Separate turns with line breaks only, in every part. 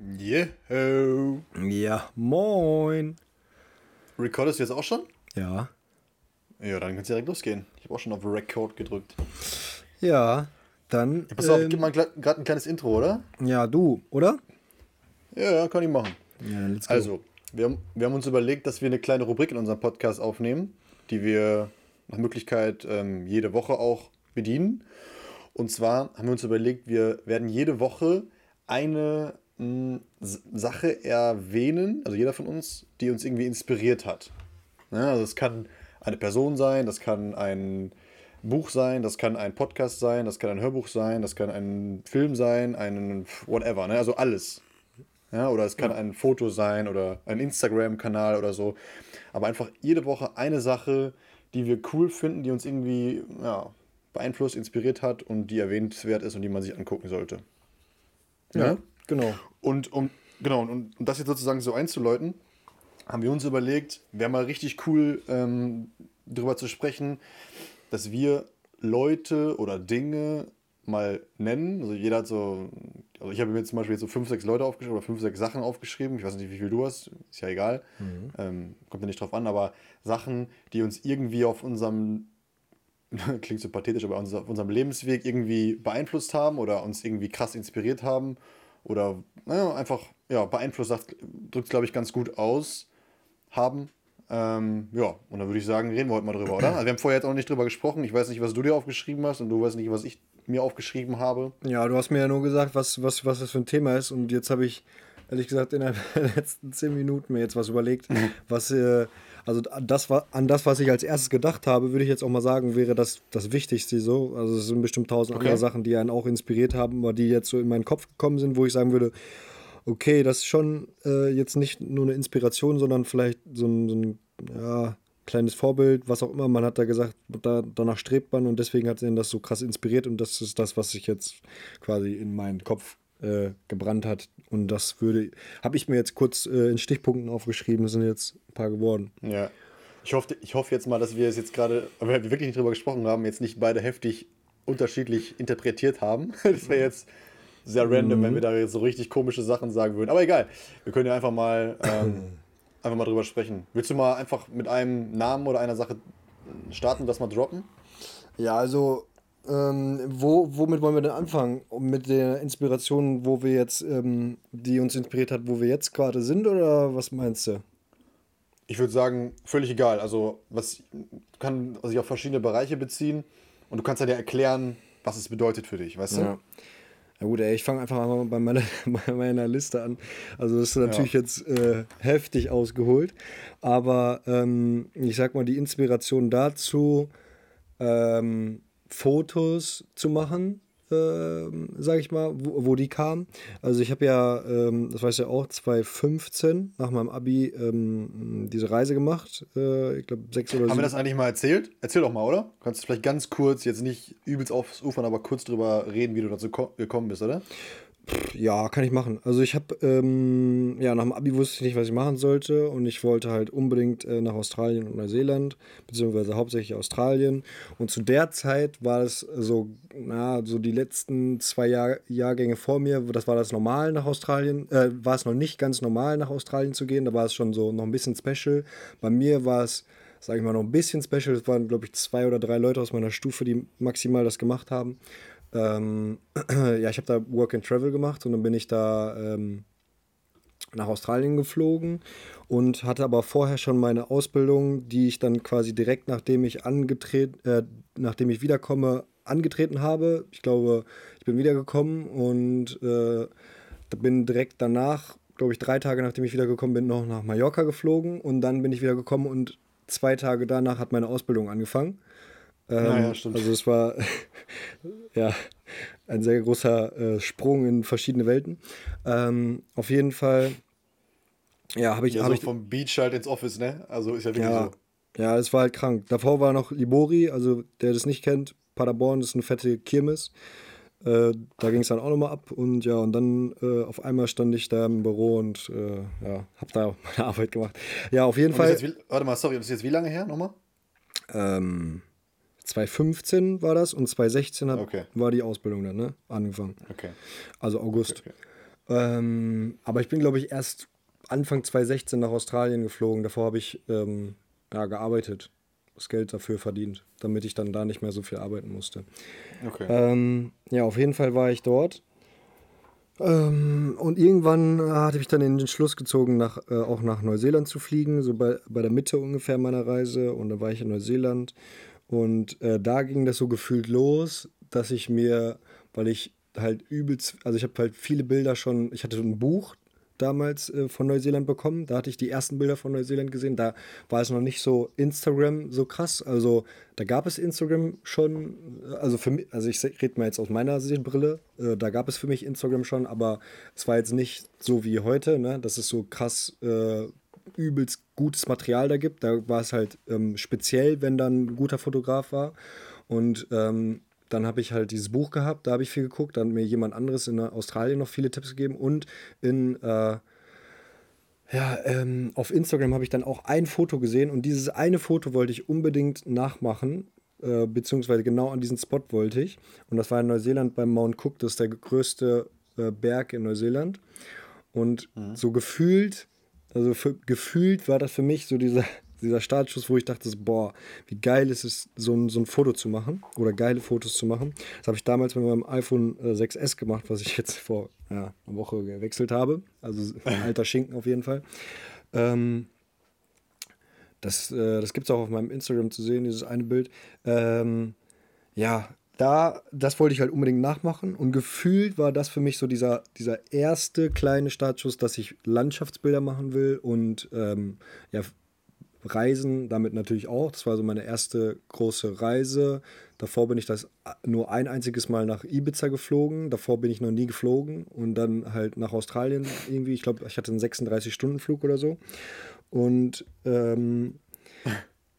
Yeho.
Ja, moin.
Recordest du jetzt auch schon?
Ja.
Ja, dann kannst du direkt losgehen. Ich habe auch schon auf Record gedrückt.
Ja, dann.
Ja, pass auf,
ähm,
gib mal gerade ein kleines Intro, oder?
ja, du, oder?
Ja, kann ich machen.
Ja, let's go.
Also, wir haben, wir haben uns überlegt, dass wir eine kleine Rubrik in unserem Podcast aufnehmen, die wir nach Möglichkeit ähm, jede Woche auch bedienen. Und zwar haben wir uns überlegt, wir werden jede Woche eine Sache erwähnen, also jeder von uns, die uns irgendwie inspiriert hat. Ja, also es kann eine Person sein, das kann ein Buch sein, das kann ein Podcast sein, das kann ein Hörbuch sein, das kann ein Film sein, ein whatever, ne? also alles. Ja, oder es kann ein Foto sein oder ein Instagram-Kanal oder so. Aber einfach jede Woche eine Sache, die wir cool finden, die uns irgendwie ja, beeinflusst, inspiriert hat und die erwähnenswert ist und die man sich angucken sollte.
ja, genau.
Und um, genau, und um das jetzt sozusagen so einzuläuten, haben wir uns überlegt, wäre mal richtig cool, ähm, darüber zu sprechen, dass wir Leute oder Dinge mal nennen. Also jeder hat so, also ich habe mir zum Beispiel jetzt so fünf, sechs Leute aufgeschrieben oder fünf, sechs Sachen aufgeschrieben. Ich weiß nicht, wie viel du hast, ist ja egal. Ähm, kommt ja nicht drauf an, aber Sachen, die uns irgendwie auf unserem klingt so pathetisch, aber auf unserem Lebensweg irgendwie beeinflusst haben oder uns irgendwie krass inspiriert haben oder naja, einfach ja, beeinflusst, drückt es glaube ich ganz gut aus, haben. Ähm, ja, und dann würde ich sagen, reden wir heute mal drüber, oder? Also wir haben vorher jetzt auch nicht drüber gesprochen. Ich weiß nicht, was du dir aufgeschrieben hast und du weißt nicht, was ich mir aufgeschrieben habe.
Ja, du hast mir ja nur gesagt, was, was, was das für ein Thema ist. Und jetzt habe ich, ehrlich gesagt, innerhalb der letzten zehn Minuten mir jetzt was überlegt, was, äh, also das war, an das, was ich als erstes gedacht habe, würde ich jetzt auch mal sagen, wäre das das Wichtigste so. Also es sind bestimmt tausend
Okay.
andere Sachen, die einen auch inspiriert haben, aber die jetzt so in meinen Kopf gekommen sind, wo ich sagen würde, okay, das ist schon äh, jetzt nicht nur eine Inspiration, sondern vielleicht so ein, so ein ja, kleines Vorbild, was auch immer. Man hat da gesagt, da, danach strebt man und deswegen hat ihn das so krass inspiriert und das ist das, was sich jetzt quasi in meinen Kopf äh, gebrannt hat. Und das würde, habe ich mir jetzt kurz äh, in Stichpunkten aufgeschrieben, es sind jetzt ein paar geworden.
Ja. Ich hoffe, ich hoffe jetzt mal, dass wir es jetzt gerade, weil wir wirklich nicht drüber gesprochen haben, jetzt nicht beide heftig unterschiedlich interpretiert haben. Das wäre jetzt sehr random, wenn wir da jetzt so richtig komische Sachen sagen würden. Aber egal, wir können ja einfach mal, ähm, einfach mal drüber sprechen. Willst du mal einfach mit einem Namen oder einer Sache starten, das mal droppen?
Ja, also ähm, wo, womit wollen wir denn anfangen? Mit der Inspiration, wo wir jetzt, ähm, die uns inspiriert hat, wo wir jetzt gerade sind, oder was meinst du?
Ich würde sagen, völlig egal. Also, was kann sich auf verschiedene Bereiche beziehen und du kannst dann ja erklären, was es bedeutet für dich, weißt du?
Ja. Ja gut, ey, ich fange einfach mal bei meiner, bei meiner Liste an. Also das ist natürlich jetzt äh, heftig ausgeholt, aber ähm, ich sag mal, die Inspiration dazu, ähm, Fotos zu machen, ähm, sag ich mal, wo, wo die kam. Also ich habe ja, ähm, das weiß ja auch, 2015 nach meinem Abi ähm, diese Reise gemacht. Äh, ich glaube sechs oder
Haben wir
sieben.
das eigentlich mal erzählt? Erzähl doch mal, oder? Kannst du vielleicht ganz kurz, jetzt nicht übelst aufs Ufern, aber kurz drüber reden, wie du dazu ko- gekommen bist, oder?
Ja, kann ich machen. Also ich habe, ähm, ja, nach dem Abi wusste ich nicht, was ich machen sollte und ich wollte halt unbedingt äh, nach Australien und Neuseeland, beziehungsweise hauptsächlich Australien. Und zu der Zeit war es so, na, so die letzten zwei Jahr Jahrgänge vor mir, das war das normal nach Australien, äh, war es noch nicht ganz normal nach Australien zu gehen, da war es schon so noch ein bisschen special. Bei mir war es, sage ich mal, noch ein bisschen special. Es waren, glaube ich, zwei oder drei Leute aus meiner Stufe, die maximal das gemacht haben. Ähm, ja, ich habe da Work and Travel gemacht und dann bin ich da ähm, nach Australien geflogen und hatte aber vorher schon meine Ausbildung, die ich dann quasi direkt nachdem ich angetreten, äh, nachdem ich wiederkomme, angetreten habe. Ich glaube, ich bin wiedergekommen und äh, bin direkt danach, glaube ich, drei Tage nachdem ich wiedergekommen bin, noch nach Mallorca geflogen und dann bin ich wiedergekommen und zwei Tage danach hat meine Ausbildung angefangen. Ähm,
Ja, ja, stimmt.
Also es war ja ein sehr großer äh, Sprung in verschiedene Welten. Ähm, auf jeden Fall, ja, habe ich,
Ja,
habe
so
ich,
vom Beach halt ins Office, ne? Also ist ja wirklich
ja,
so.
ja, es war halt krank. Davor war noch Libori, also der das nicht kennt, Paderborn ist eine fette Kirmes. Äh, da ging es dann auch nochmal ab und ja, und dann äh, auf einmal stand ich da im Büro und äh, ja, habe da meine Arbeit gemacht. Ja, auf jeden Fall.
wie, warte mal, sorry, das ist jetzt wie lange her nochmal?
Ähm, 2015 war das und 2016 hat,
Okay.
war die Ausbildung dann, ne? Angefangen.
Okay.
Also August.
Okay.
Ähm, aber ich bin, glaube ich, erst Anfang 2016 nach Australien geflogen. Davor habe ich ähm, ja, gearbeitet, das Geld dafür verdient, damit ich dann da nicht mehr so viel arbeiten musste. Okay. Ähm, ja, auf jeden Fall war ich dort. Ähm, und irgendwann hatte ich dann den Schluss gezogen, nach, äh, auch nach Neuseeland zu fliegen, so bei, bei der Mitte ungefähr meiner Reise. Und dann war ich in Neuseeland. Und äh, da ging das so gefühlt los, dass ich mir, weil ich halt übelst, also ich habe halt viele Bilder schon, ich hatte ein Buch damals äh, von Neuseeland bekommen. Da hatte ich die ersten Bilder von Neuseeland gesehen. Da war es noch nicht so Instagram so krass. Also da gab es Instagram schon, also für mich, also ich rede mal jetzt aus meiner Sichtbrille, äh, da gab es für mich Instagram schon, aber es war jetzt nicht so wie heute, ne? dass es so krass äh, übelst gutes Material da gibt. Da war es halt ähm, speziell, wenn dann ein guter Fotograf war. Und ähm, dann habe ich halt dieses Buch gehabt, da habe ich viel geguckt. Dann hat mir jemand anderes in Australien noch viele Tipps gegeben. Und in, äh, ja, ähm, auf Instagram habe ich dann auch ein Foto gesehen. Und dieses eine Foto wollte ich unbedingt nachmachen. Äh, beziehungsweise genau an diesen Spot wollte ich. Und das war in Neuseeland beim Mount Cook. Das ist der größte äh, Berg in Neuseeland. Und mhm. so gefühlt, also für, gefühlt war das für mich so dieser dieser Startschuss, wo ich dachte, boah, wie geil ist es, so ein, so ein Foto zu machen oder geile Fotos zu machen. Das habe ich damals mit meinem iPhone 6S äh, gemacht, was ich jetzt vor ja, einer Woche gewechselt habe. Also ein alter Schinken auf jeden Fall. Ähm, das äh, das gibt es auch auf meinem Instagram zu sehen, dieses eine Bild. Ähm, ja, da, das wollte ich halt unbedingt nachmachen und gefühlt war das für mich so dieser, dieser erste kleine Startschuss, dass ich Landschaftsbilder machen will und ähm, ja, Reisen damit natürlich auch. Das war so meine erste große Reise. Davor bin ich das nur ein einziges Mal nach Ibiza geflogen. Davor bin ich noch nie geflogen und dann halt nach Australien irgendwie. Ich glaube, ich hatte einen 36-Stunden-Flug oder so. Und ähm,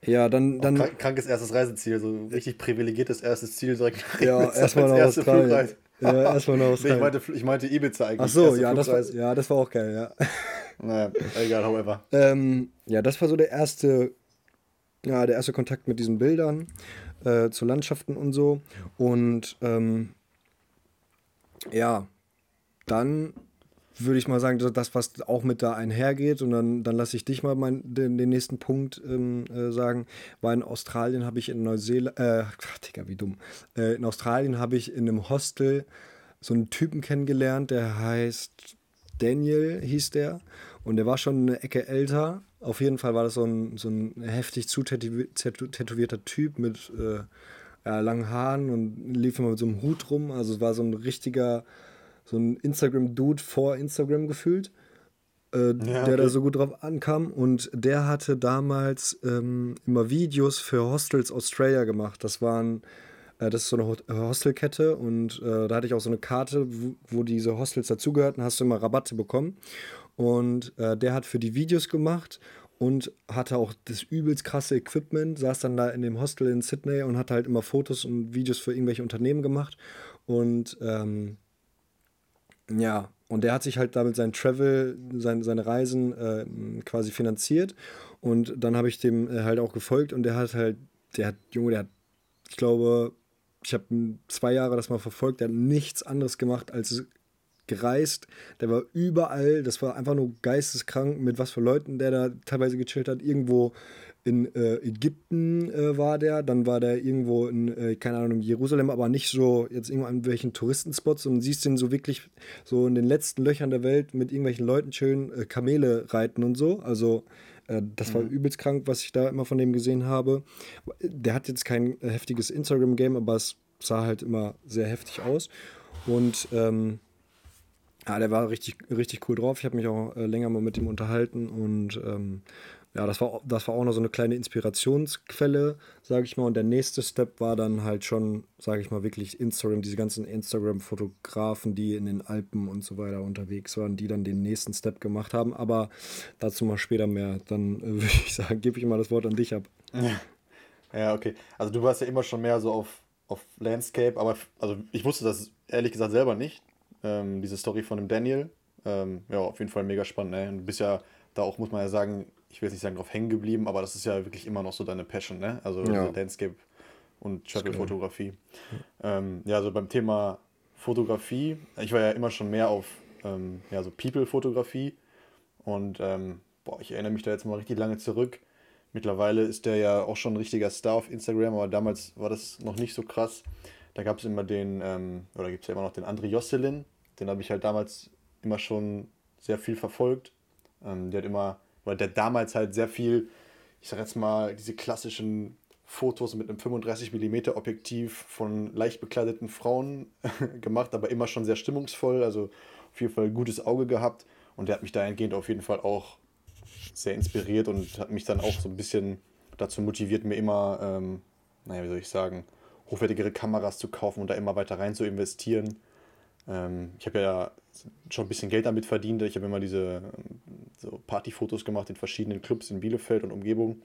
ja, dann. dann
krank, krankes erstes Reiseziel, so richtig privilegiertes erstes Ziel direkt. Ja, erstmal nach Australien. Ja, erstmal nach Australien. ich, meinte, ich meinte Ibiza eigentlich.
Ach so, ja das, war, ja, das war auch geil, ja.
Naja, egal, however.
Ähm, ja, das war so der erste, ja, der erste Kontakt mit diesen Bildern äh, zu Landschaften und so. Und ähm, ja, dann würde ich mal sagen, das, was auch mit da einhergeht, und dann, dann lasse ich dich mal mein, den, den nächsten Punkt ähm, äh, sagen, war in Australien habe ich in Neuseeland, äh, Digga, wie dumm, äh, in Australien habe ich in einem Hostel so einen Typen kennengelernt, der heißt Daniel, hieß der. Und der war schon eine Ecke älter. Auf jeden Fall war das so ein, so ein heftig zutätowierter Typ mit äh, langen Haaren und lief immer mit so einem Hut rum. Also es war so ein richtiger, so ein Instagram-Dude vor Instagram gefühlt, äh, ja, der okay. da so gut drauf ankam. Und der hatte damals ähm, immer Videos für Hostels Australia gemacht. Das waren äh, das ist so eine Hostelkette und äh, da hatte ich auch so eine Karte, wo, wo diese Hostels dazugehörten, hast du immer Rabatte bekommen. Und äh, der hat für die Videos gemacht und hatte auch das übelst krasse Equipment, saß dann da in dem Hostel in Sydney und hat halt immer Fotos und Videos für irgendwelche Unternehmen gemacht. Und ähm, ja, und der hat sich halt damit sein Travel, sein, seine Reisen äh, quasi finanziert. Und dann habe ich dem äh, halt auch gefolgt und der hat halt, der hat, Junge, der hat, ich glaube, ich habe zwei Jahre das mal verfolgt, der hat nichts anderes gemacht, als gereist, der war überall, das war einfach nur geisteskrank, mit was für Leuten der da teilweise gechillt hat. Irgendwo in äh, Ägypten äh, war der, dann war der irgendwo in, äh, keine Ahnung, Jerusalem, aber nicht so jetzt irgendwo an welchen Touristenspots und siehst den so wirklich so in den letzten Löchern der Welt mit irgendwelchen Leuten schön äh, Kamele reiten und so. Also äh, das war mhm. übelst krank, was ich da immer von dem gesehen habe. Der hat jetzt kein heftiges Instagram-Game, aber es sah halt immer sehr heftig aus. Und ähm, ja, der war richtig, richtig cool drauf. Ich habe mich auch äh, länger mal mit ihm unterhalten und ähm, ja, das war, das war auch noch so eine kleine Inspirationsquelle, sage ich mal. Und der nächste Step war dann halt schon, sage ich mal, wirklich Instagram, diese ganzen Instagram-Fotografen, die in den Alpen und so weiter unterwegs waren, die dann den nächsten Step gemacht haben. Aber dazu mal später mehr. Dann äh, würde ich sagen, gebe ich mal das Wort an dich ab.
Ja, okay. Also du warst ja immer schon mehr so auf, auf Landscape, aber also ich wusste das ehrlich gesagt selber nicht. Ähm, diese Story von dem Daniel. Ähm, ja, auf jeden Fall mega spannend. Ne? Du bist ja da auch, muss man ja sagen, ich will jetzt nicht sagen, drauf hängen geblieben, aber das ist ja wirklich immer noch so deine Passion, ne? Also ja. Landscape und Travel-Fotografie. Ähm, ja, also beim Thema Fotografie, ich war ja immer schon mehr auf ähm, ja, so People-Fotografie. Und ähm, boah, ich erinnere mich da jetzt mal richtig lange zurück. Mittlerweile ist der ja auch schon ein richtiger Star auf Instagram, aber damals war das noch nicht so krass. Da gab es immer den, ähm, oder gibt es ja immer noch den André Josselin. Den habe ich halt damals immer schon sehr viel verfolgt. Ähm, der hat immer, weil der damals halt sehr viel, ich sag jetzt mal, diese klassischen Fotos mit einem 35mm Objektiv von leicht bekleideten Frauen gemacht, aber immer schon sehr stimmungsvoll, also auf jeden Fall gutes Auge gehabt. Und der hat mich dahingehend auf jeden Fall auch sehr inspiriert und hat mich dann auch so ein bisschen dazu motiviert, mir immer, ähm, naja, wie soll ich sagen, hochwertigere Kameras zu kaufen und da immer weiter rein zu investieren. Ähm, ich habe ja schon ein bisschen Geld damit verdient. Ich habe immer diese so Partyfotos gemacht in verschiedenen Clubs in Bielefeld und Umgebung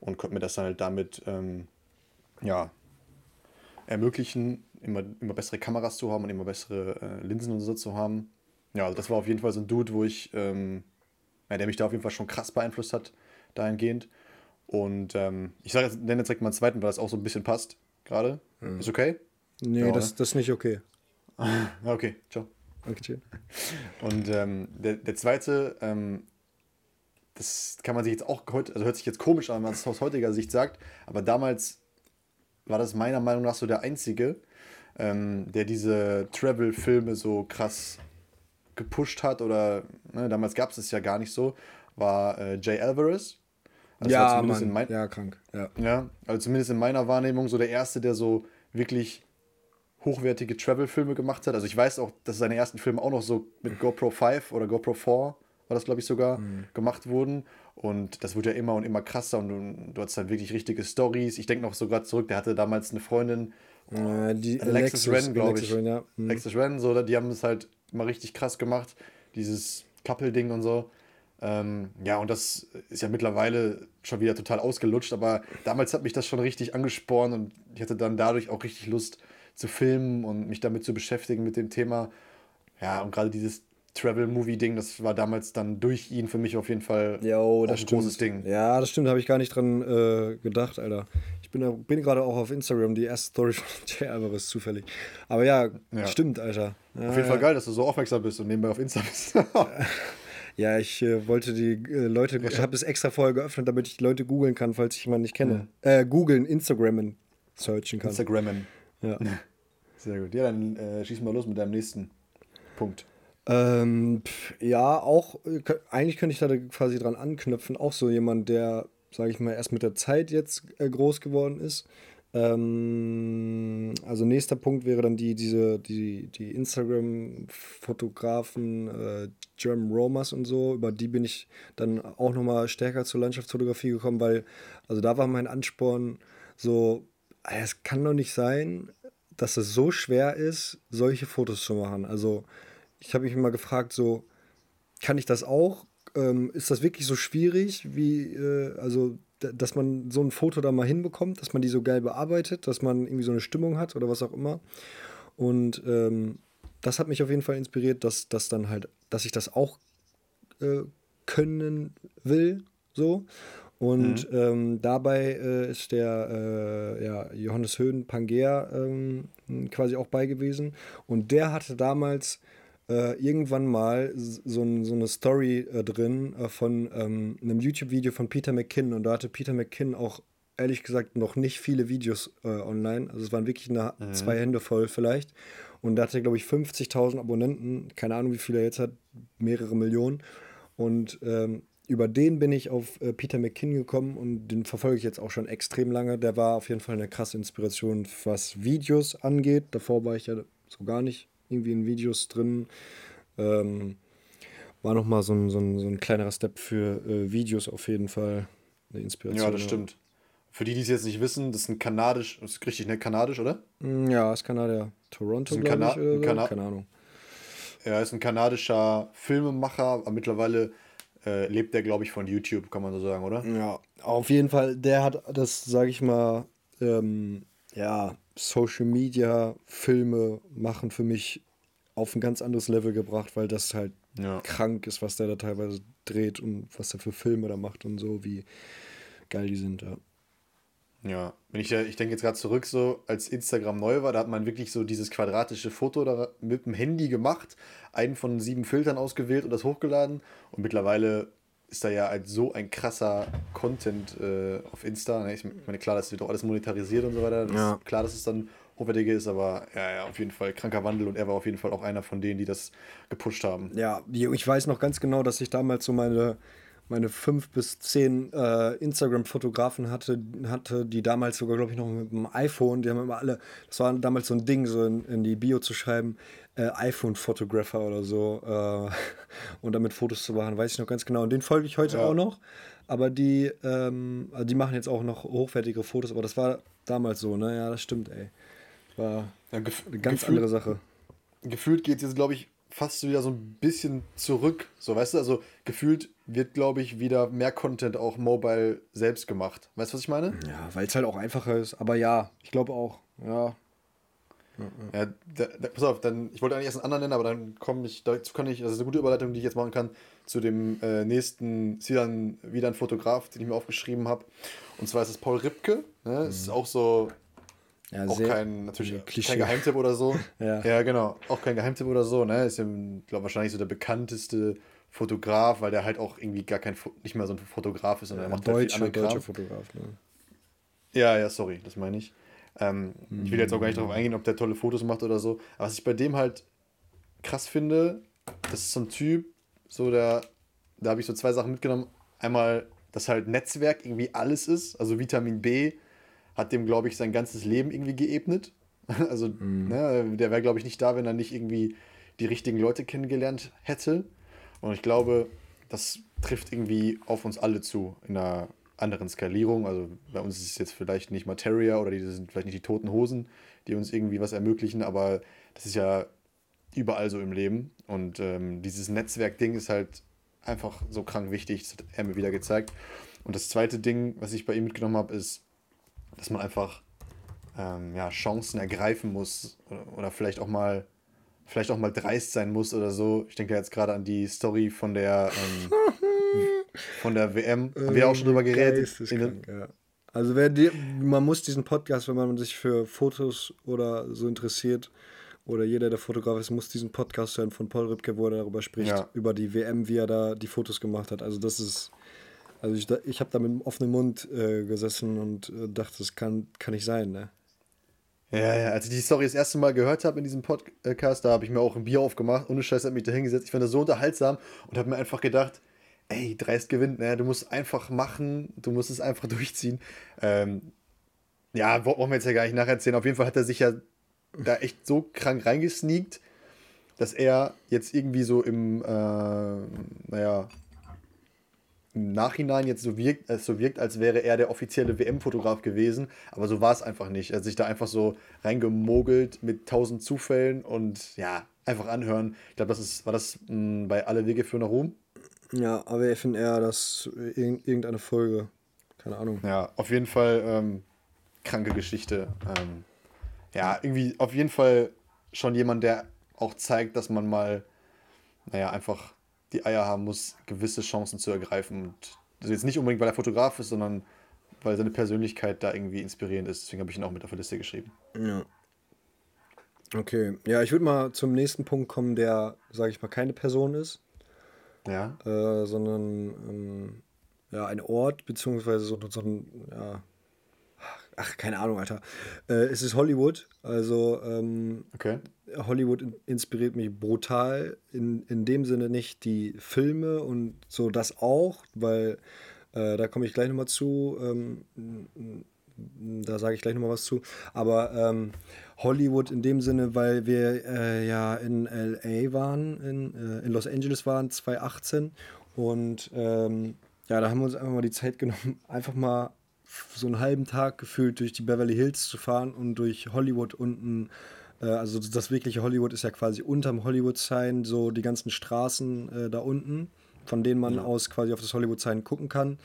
und konnte mir das dann halt damit ähm, ja, ermöglichen, immer, immer bessere Kameras zu haben und immer bessere äh, Linsen und so zu haben. Ja, also das war auf jeden Fall so ein Dude, wo ich, ähm, ja, der mich da auf jeden Fall schon krass beeinflusst hat, dahingehend. Und ähm, ich sage jetzt, nenne jetzt direkt mal einen zweiten, weil das auch so ein bisschen passt gerade. Mhm. Ist okay?
Nee, ja, das, das ist nicht okay.
okay, ciao. Okay, Und ähm, der, der zweite, ähm, das kann man sich jetzt auch heute, also hört sich jetzt komisch an, wenn man es aus heutiger Sicht sagt, aber damals war das meiner Meinung nach so der einzige, ähm, der diese Travel-Filme so krass gepusht hat oder ne, damals gab es es ja gar nicht so, war äh, Jay Alvarez. Also
ja, Mann, ja, krank. Ja.
ja, also zumindest in meiner Wahrnehmung so der erste, der so wirklich hochwertige Travel-Filme gemacht hat. Also ich weiß auch, dass seine ersten Filme auch noch so mit GoPro 5 oder GoPro 4 war das, glaube ich, sogar, mhm. gemacht wurden. Und das wurde ja immer und immer krasser und du, du hattest halt wirklich richtige Stories. Ich denke noch sogar zurück, der hatte damals eine Freundin, äh, die Alexis, Alexis Ren, glaube ich. Ren, ja. mhm. Alexis Ren, so, die haben es halt immer richtig krass gemacht, dieses Couple-Ding und so. Ähm, ja, und das ist ja mittlerweile schon wieder total ausgelutscht, aber damals hat mich das schon richtig angespornt und ich hatte dann dadurch auch richtig Lust zu filmen und mich damit zu beschäftigen mit dem Thema. Ja, und gerade dieses Travel-Movie-Ding, das war damals dann durch ihn für mich auf jeden Fall
jo,
das
ein stimmt. großes Ding. Ja, das stimmt, habe ich gar nicht dran äh, gedacht, Alter. Ich bin, bin gerade auch auf Instagram, die erste Story von Jay Alvarez zufällig. Aber ja, ja. stimmt, Alter. Ja,
auf jeden Fall geil, dass du so aufmerksam bist und nebenbei auf Insta bist.
ja, ich äh, wollte die äh, Leute, ich habe es extra vorher geöffnet, damit ich die Leute googeln kann, falls ich jemanden nicht kenne. Ja. Äh, googeln, Instagrammen searchen kann.
Instagrammen. Ja. Sehr gut. Ja, dann äh, schieß mal los mit deinem nächsten Punkt.
Ähm, ja, auch, äh, eigentlich könnte ich da quasi dran anknüpfen. Auch so jemand, der, sage ich mal, erst mit der Zeit jetzt äh, groß geworden ist. Ähm, also nächster Punkt wäre dann die, diese, die, die Instagram-Fotografen, äh, German Romas und so, über die bin ich dann auch nochmal stärker zur Landschaftsfotografie gekommen, weil, also da war mein Ansporn so, es kann doch nicht sein, dass es so schwer ist, solche Fotos zu machen. Also ich habe mich immer gefragt, so, kann ich das auch? Ähm, ist das wirklich so schwierig, wie, äh, also, dass man so ein Foto da mal hinbekommt, dass man die so geil bearbeitet, dass man irgendwie so eine Stimmung hat oder was auch immer. Und ähm, das hat mich auf jeden Fall inspiriert, dass, dass dann halt, dass ich das auch äh, können will, so. Und mhm. ähm, dabei äh, ist der äh, ja, Johannes Höhn Pangea ähm, quasi auch bei gewesen. Und der hatte damals äh, irgendwann mal so, so eine Story äh, drin äh, von ähm, einem YouTube-Video von Peter McKinn und da hatte Peter McKinn auch ehrlich gesagt noch nicht viele Videos äh, online. Also es waren wirklich eine, mhm. zwei Hände voll vielleicht. Und da hatte, glaube ich, 50.000 Abonnenten. Keine Ahnung, wie viele er jetzt hat. Mehrere Millionen. Und ähm, über den bin ich auf äh, Peter McKinn gekommen und den verfolge ich jetzt auch schon extrem lange. Der war auf jeden Fall eine krasse Inspiration, was Videos angeht. Davor war ich ja so gar nicht irgendwie in Videos drin. Ähm, war nochmal so ein, so, ein, so ein kleinerer Step für äh, Videos auf jeden Fall. Eine Inspiration.
Ja, das stimmt. Für die, die es jetzt nicht wissen, das ist ein kanadisch, das ist richtig, ne? Kanadisch, oder?
Mm, ja, ist Kanadier. Toronto, glaube ich, oder. Kana Keine Ahnung.
Er ist ein kanadischer Filmemacher, mittlerweile äh, lebt er, glaube ich, von YouTube, kann man so sagen, oder?
Ja, auf jeden Fall. Der hat das, sage ich mal, ähm, ja, Social Media Filme machen für mich auf ein ganz anderes Level gebracht, weil das halt ja. krank ist, was der da teilweise dreht und was er für Filme da macht und so, wie geil die sind, ja.
Ja, wenn ich, ich denke jetzt gerade zurück, so als Instagram neu war, da hat man wirklich so dieses quadratische Foto da mit dem Handy gemacht, einen von sieben Filtern ausgewählt und das hochgeladen. Und mittlerweile ist da ja halt so ein krasser Content äh, auf Insta. Ne? Ich meine, klar, das wird auch alles monetarisiert und so weiter. Ja. Klar, dass es dann hochwertiger ist, aber ja, ja, auf jeden Fall kranker Wandel und er war auf jeden Fall auch einer von denen, die das gepusht haben.
Ja, ich weiß noch ganz genau, dass ich damals so meine meine fünf bis zehn äh, Instagram-Fotografen hatte, hatte, die damals sogar, glaube ich, noch mit dem iPhone, die haben immer alle, das war damals so ein Ding, so in, in die Bio zu schreiben, äh, iPhone-Photographer oder so äh, und damit Fotos zu machen, weiß ich noch ganz genau. Und den folge ich heute ja. auch noch, aber die, ähm, also die machen jetzt auch noch hochwertige Fotos, aber das war damals so, ne? Ja, das stimmt, ey. War ja, eine ganz
andere Sache. Gefühlt geht es jetzt, glaube ich, fast wieder so ein bisschen zurück. So, weißt du, also gefühlt wird, glaube ich, wieder mehr Content auch mobile selbst gemacht. Weißt du, was ich meine?
Ja, weil es halt auch einfacher ist. Aber ja, ich glaube auch. Ja.
Ja, da, da, pass auf, dann, ich wollte eigentlich erst einen anderen nennen, aber dann komme ich, dazu kann ich, das ist eine gute Überleitung, die ich jetzt machen kann, zu dem äh, nächsten, ist wieder ein, wieder ein Fotograf, den ich mir aufgeschrieben habe. Und zwar ist es Paul Ripke. Ne? Mhm. Ist auch so ja, auch kein, natürlich kein Geheimtipp oder so. ja. ja, genau. Auch kein Geheimtipp oder so. Ne? Ist ja, glaube wahrscheinlich so der bekannteste Fotograf, weil der halt auch irgendwie gar kein, nicht mehr so ein Fotograf ist, sondern ja, er macht deutsche, halt deutsche Fotograf. Ne? Ja, ja, sorry, das meine ich. Ähm, mhm. Ich will jetzt auch gar nicht darauf eingehen, ob der tolle Fotos macht oder so. Aber was ich bei dem halt krass finde, das ist so ein Typ, so der, da habe ich so zwei Sachen mitgenommen. Einmal, dass halt Netzwerk irgendwie alles ist, also Vitamin B hat dem, glaube ich, sein ganzes Leben irgendwie geebnet. Also, mhm. ne, der wäre, glaube ich, nicht da, wenn er nicht irgendwie die richtigen Leute kennengelernt hätte. Und ich glaube, das trifft irgendwie auf uns alle zu in einer anderen Skalierung. Also bei uns ist es jetzt vielleicht nicht Materia oder die sind vielleicht nicht die toten Hosen, die uns irgendwie was ermöglichen, aber das ist ja überall so im Leben. Und ähm, dieses Netzwerk-Ding ist halt einfach so krank wichtig. Das hat er mir wieder gezeigt. Und das zweite Ding, was ich bei ihm mitgenommen habe, ist, dass man einfach ähm, ja, Chancen ergreifen muss oder, oder, vielleicht auch mal vielleicht auch mal dreist sein muss oder so. Ich denke jetzt gerade an die Story von der ähm, von der WM. Haben wir auch schon drüber geredet.
Ja. Also wer die, man muss diesen Podcast, wenn man sich für Fotos oder so interessiert, oder jeder, der Fotograf ist, muss diesen Podcast hören von Paul Ripke, wo er darüber spricht, ja. über die WM, wie er da die Fotos gemacht hat. Also das ist also ich, ich habe da mit einem offenen Mund äh, gesessen und äh, dachte, das kann, kann nicht sein, ne?
Ja, ja, als ich die Story das erste Mal gehört habe in diesem Podcast, da habe ich mir auch ein Bier aufgemacht, ohne Scheiß hat mich da hingesetzt. Ich fand das so unterhaltsam und habe mir einfach gedacht, ey, dreist gewinnt, ne? Du musst einfach machen, du musst es einfach durchziehen. Ähm, ja, wollen wir jetzt ja gar nicht nacherzählen. Auf jeden Fall hat er sich ja da echt so krank reingesneakt, dass er jetzt irgendwie so im, äh, naja, im Nachhinein jetzt so wirkt, es so wirkt, als wäre er der offizielle WM-Fotograf gewesen, aber so war es einfach nicht. Er hat sich da einfach so reingemogelt mit tausend Zufällen und ja, einfach anhören. Ich glaube, das ist, war das mh, hm, bei Alle Wege für nach Ruhm?
Ja, aber eher, dass irgendeine Folge, keine Ahnung.
Ja, auf jeden Fall ähm, kranke Geschichte. Ähm, ja, irgendwie auf jeden Fall schon jemand, der auch zeigt, dass man mal, naja, einfach die Eier haben muss, gewisse Chancen zu ergreifen. Und also jetzt nicht unbedingt, weil er Fotograf ist, sondern weil seine Persönlichkeit da irgendwie inspirierend ist. Deswegen habe ich ihn auch mit auf der Liste geschrieben.
Ja. Okay. Ja, ich würde mal zum nächsten Punkt kommen, der, sage ich mal, keine Person ist. Ja. Äh, sondern ähm, ja, ein Ort, beziehungsweise so, so ein, ja, ach, keine Ahnung, Alter. Äh, es ist Hollywood. Also ähm, okay. Hollywood inspiriert mich brutal. In, in dem Sinne nicht die Filme und so das auch, weil äh, da komme ich gleich nochmal zu. Ähm, da sage ich gleich nochmal was zu. Aber ähm, Hollywood in dem Sinne, weil wir äh, ja in LA waren, in, äh, in Los Angeles waren, 2018. Und ähm, ja, da haben wir uns einfach mal die Zeit genommen, einfach mal so einen halben Tag gefühlt durch die Beverly Hills zu fahren und durch Hollywood unten. Äh, also das wirkliche Hollywood ist ja quasi unterm Hollywood-Sign, so die ganzen Straßen äh, da unten, von denen man ja. aus quasi auf das Hollywood-Sign gucken kann.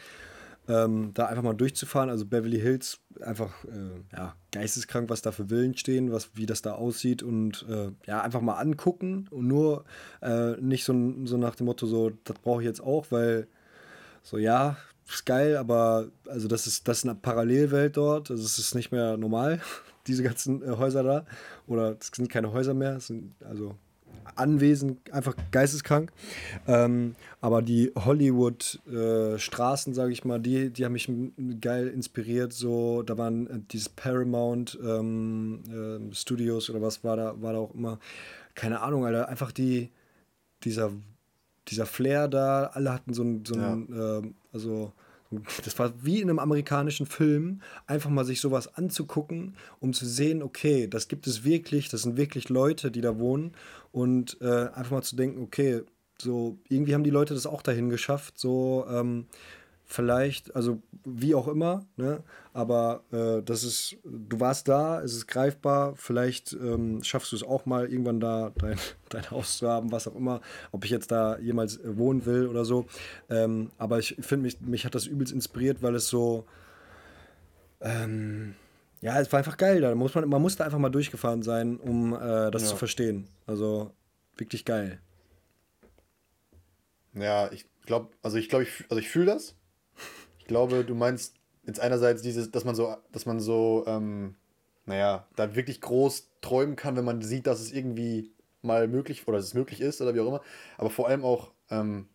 Ähm, da einfach mal durchzufahren, also Beverly Hills, einfach äh, ja, geisteskrank, was da für Villen stehen, was, wie das da aussieht und äh, ja, einfach mal angucken und nur äh, nicht so, so nach dem Motto, so, das brauche ich jetzt auch, weil so, ja, ist geil, aber also das ist, das ist eine Parallelwelt dort. Also es ist nicht mehr normal, diese ganzen äh, Häuser da. Oder es sind keine Häuser mehr, es sind also Anwesen, einfach geisteskrank. Ähm, aber die Hollywood-Straßen, äh, sage ich mal, die, die haben mich geil inspiriert. So, da waren äh, dieses Paramount ähm, äh, Studios oder was war da, war da auch immer. Keine Ahnung, Alter. Einfach die, dieser, dieser Flair da, alle hatten so ein, so ein ja. äh, also das war wie in einem amerikanischen Film, einfach mal sich sowas anzugucken, um zu sehen, okay, das gibt es wirklich, das sind wirklich Leute, die da wohnen. Und äh, einfach mal zu denken, okay, so irgendwie haben die Leute das auch dahin geschafft, so ähm, vielleicht, also wie auch immer, ne? aber äh, das ist, du warst da, es ist greifbar, vielleicht ähm, schaffst du es auch mal irgendwann da dein, dein Haus zu haben, was auch immer, ob ich jetzt da jemals wohnen will oder so. Ähm, aber ich finde, mich, mich hat das übelst inspiriert, weil es so, ähm, ja, es war einfach geil. Da muss man, man musste einfach mal durchgefahren sein, um äh, das ja. zu verstehen. Also wirklich geil.
Ja, ich glaube, also ich glaube, ich, also ich fühle das. Ich glaube, du meinst jetzt einerseits dieses, dass man so, dass man so, ähm, naja, da wirklich groß träumen kann, wenn man sieht, dass es irgendwie mal möglich oder dass es möglich ist oder wie auch immer. Aber vor allem auch ähm,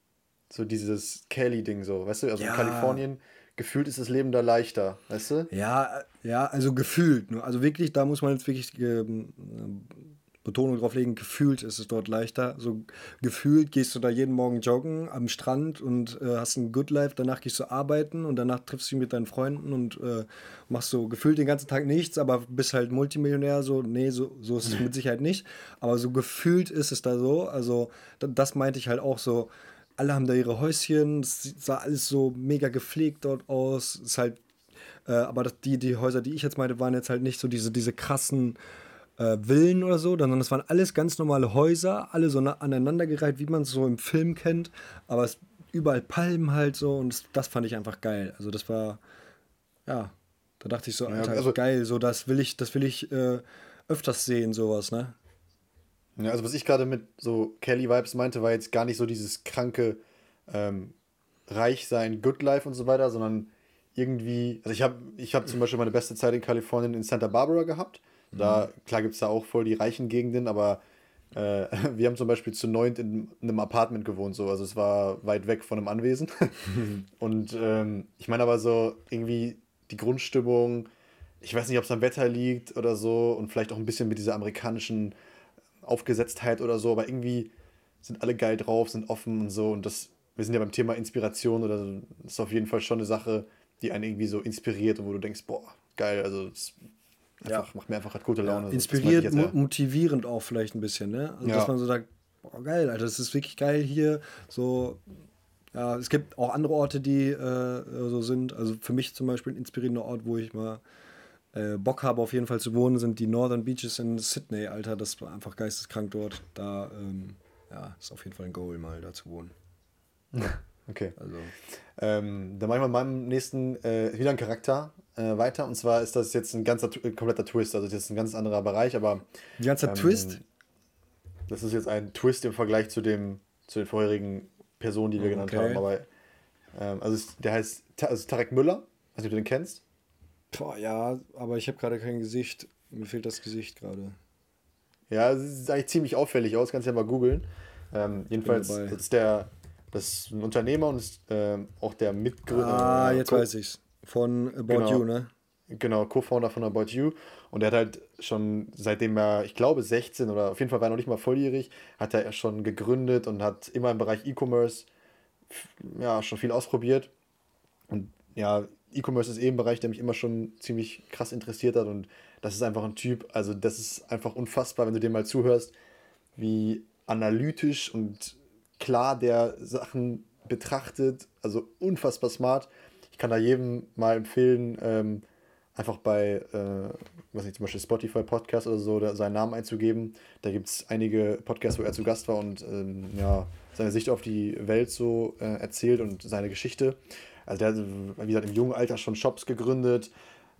so dieses Kelly-Ding so, weißt du, also ja. in Kalifornien gefühlt ist das Leben da leichter, weißt du?
Ja, ja, also gefühlt. Also wirklich, da muss man jetzt wirklich ähm, Betonung drauf legen, gefühlt ist es dort leichter. So gefühlt gehst du da jeden Morgen joggen am Strand und äh, hast ein Good Life, danach gehst du arbeiten und danach triffst du dich mit deinen Freunden und äh, machst so gefühlt den ganzen Tag nichts, aber bist halt Multimillionär. So, nee, so, so ist es mit Sicherheit nicht. Aber so gefühlt ist es da so. Also, das meinte ich halt auch so. Alle haben da ihre Häuschen, es sah alles so mega gepflegt dort aus. Ist halt, äh, aber die, die Häuser, die ich jetzt meinte, waren jetzt halt nicht so diese, diese krassen äh, Villen oder so, sondern es waren alles ganz normale Häuser, alle so aneinandergereiht, wie man es so im Film kennt, aber es überall Palmen halt so und das, das fand ich einfach geil. Also das war, ja, da dachte ich so, Alter, ja, also, geil, so das will ich, das will ich äh, öfters sehen, sowas, ne?
Ja, also was ich gerade mit so Kelly-Vibes meinte, war jetzt gar nicht so dieses kranke ähm, Reichsein, Good Life und so weiter, sondern irgendwie, also ich habe ich hab zum Beispiel meine beste Zeit in Kalifornien in Santa Barbara gehabt da, klar gibt es da auch voll die reichen Gegenden, aber äh, wir haben zum Beispiel zu neunt in, in einem Apartment gewohnt, so. Also es war weit weg von einem Anwesen. und ähm, ich meine aber so irgendwie die Grundstimmung, ich weiß nicht, ob es am Wetter liegt oder so und vielleicht auch ein bisschen mit dieser amerikanischen Aufgesetztheit oder so, aber irgendwie sind alle geil drauf, sind offen und so. Und das, wir sind ja beim Thema Inspiration oder das ist auf jeden Fall schon eine Sache, die einen irgendwie so inspiriert und wo du denkst, boah, geil, also das Einfach, ja. Macht mir einfach halt gute Laune.
Ja, inspiriert, mo motivierend auch vielleicht ein bisschen, ne? Also. Dass man so sagt, boah, geil, Alter, das ist wirklich geil hier. So, ja, es gibt auch andere Orte, die äh, so sind. Also für mich zum Beispiel ein inspirierender Ort, wo ich mal äh, Bock habe, auf jeden Fall zu wohnen, sind die Northern Beaches in Sydney, Alter. Das war einfach geisteskrank dort. Da, ähm, ja, ist auf jeden Fall ein Goal, mal da zu wohnen.
okay. Also. Ähm, dann machen wir meinem nächsten äh, wieder einen Charakter äh, weiter. Und zwar ist das jetzt ein ganzer, äh, kompletter Twist. Also, das ist ein ganz anderer Bereich, aber.
Ein ganzer ähm, Twist?
Das ist jetzt ein Twist im Vergleich zu, dem, zu den vorherigen Personen, die wir genannt okay. haben. Aber, ähm, also, der heißt also Tarek Müller. Weiß nicht, ob du den kennst.
Boah, ja, aber ich habe gerade kein Gesicht. Mir fehlt das Gesicht gerade.
Ja, es sieht eigentlich ziemlich auffällig aus, kannst du ja mal googeln. Ähm, jedenfalls ist der das ist ein Unternehmer und ist äh, auch der Mitgründer.
Ah, jetzt weiß ich's. Von About genau, You, ne?
Genau, Co-Founder von About You. Und er hat halt schon, seitdem er, ich glaube, 16 oder auf jeden Fall war er noch nicht mal volljährig, hat er schon gegründet und hat immer im Bereich E-Commerce ja, schon viel ausprobiert. Und ja, E-Commerce ist eben ein Bereich, der mich immer schon ziemlich krass interessiert hat. Und das ist einfach ein Typ, also das ist einfach unfassbar, wenn du dem mal zuhörst, wie analytisch und klar der Sachen betrachtet. Also unfassbar smart ich kann da jedem mal empfehlen, ähm, einfach bei, äh, was nicht, zum Beispiel Spotify Podcast oder so, da, seinen Namen einzugeben. Da gibt es einige Podcasts, wo er zu Gast war und ähm, ja, seine Sicht auf die Welt so äh, erzählt und seine Geschichte. Also der hat, wie gesagt, im jungen Alter schon Shops gegründet,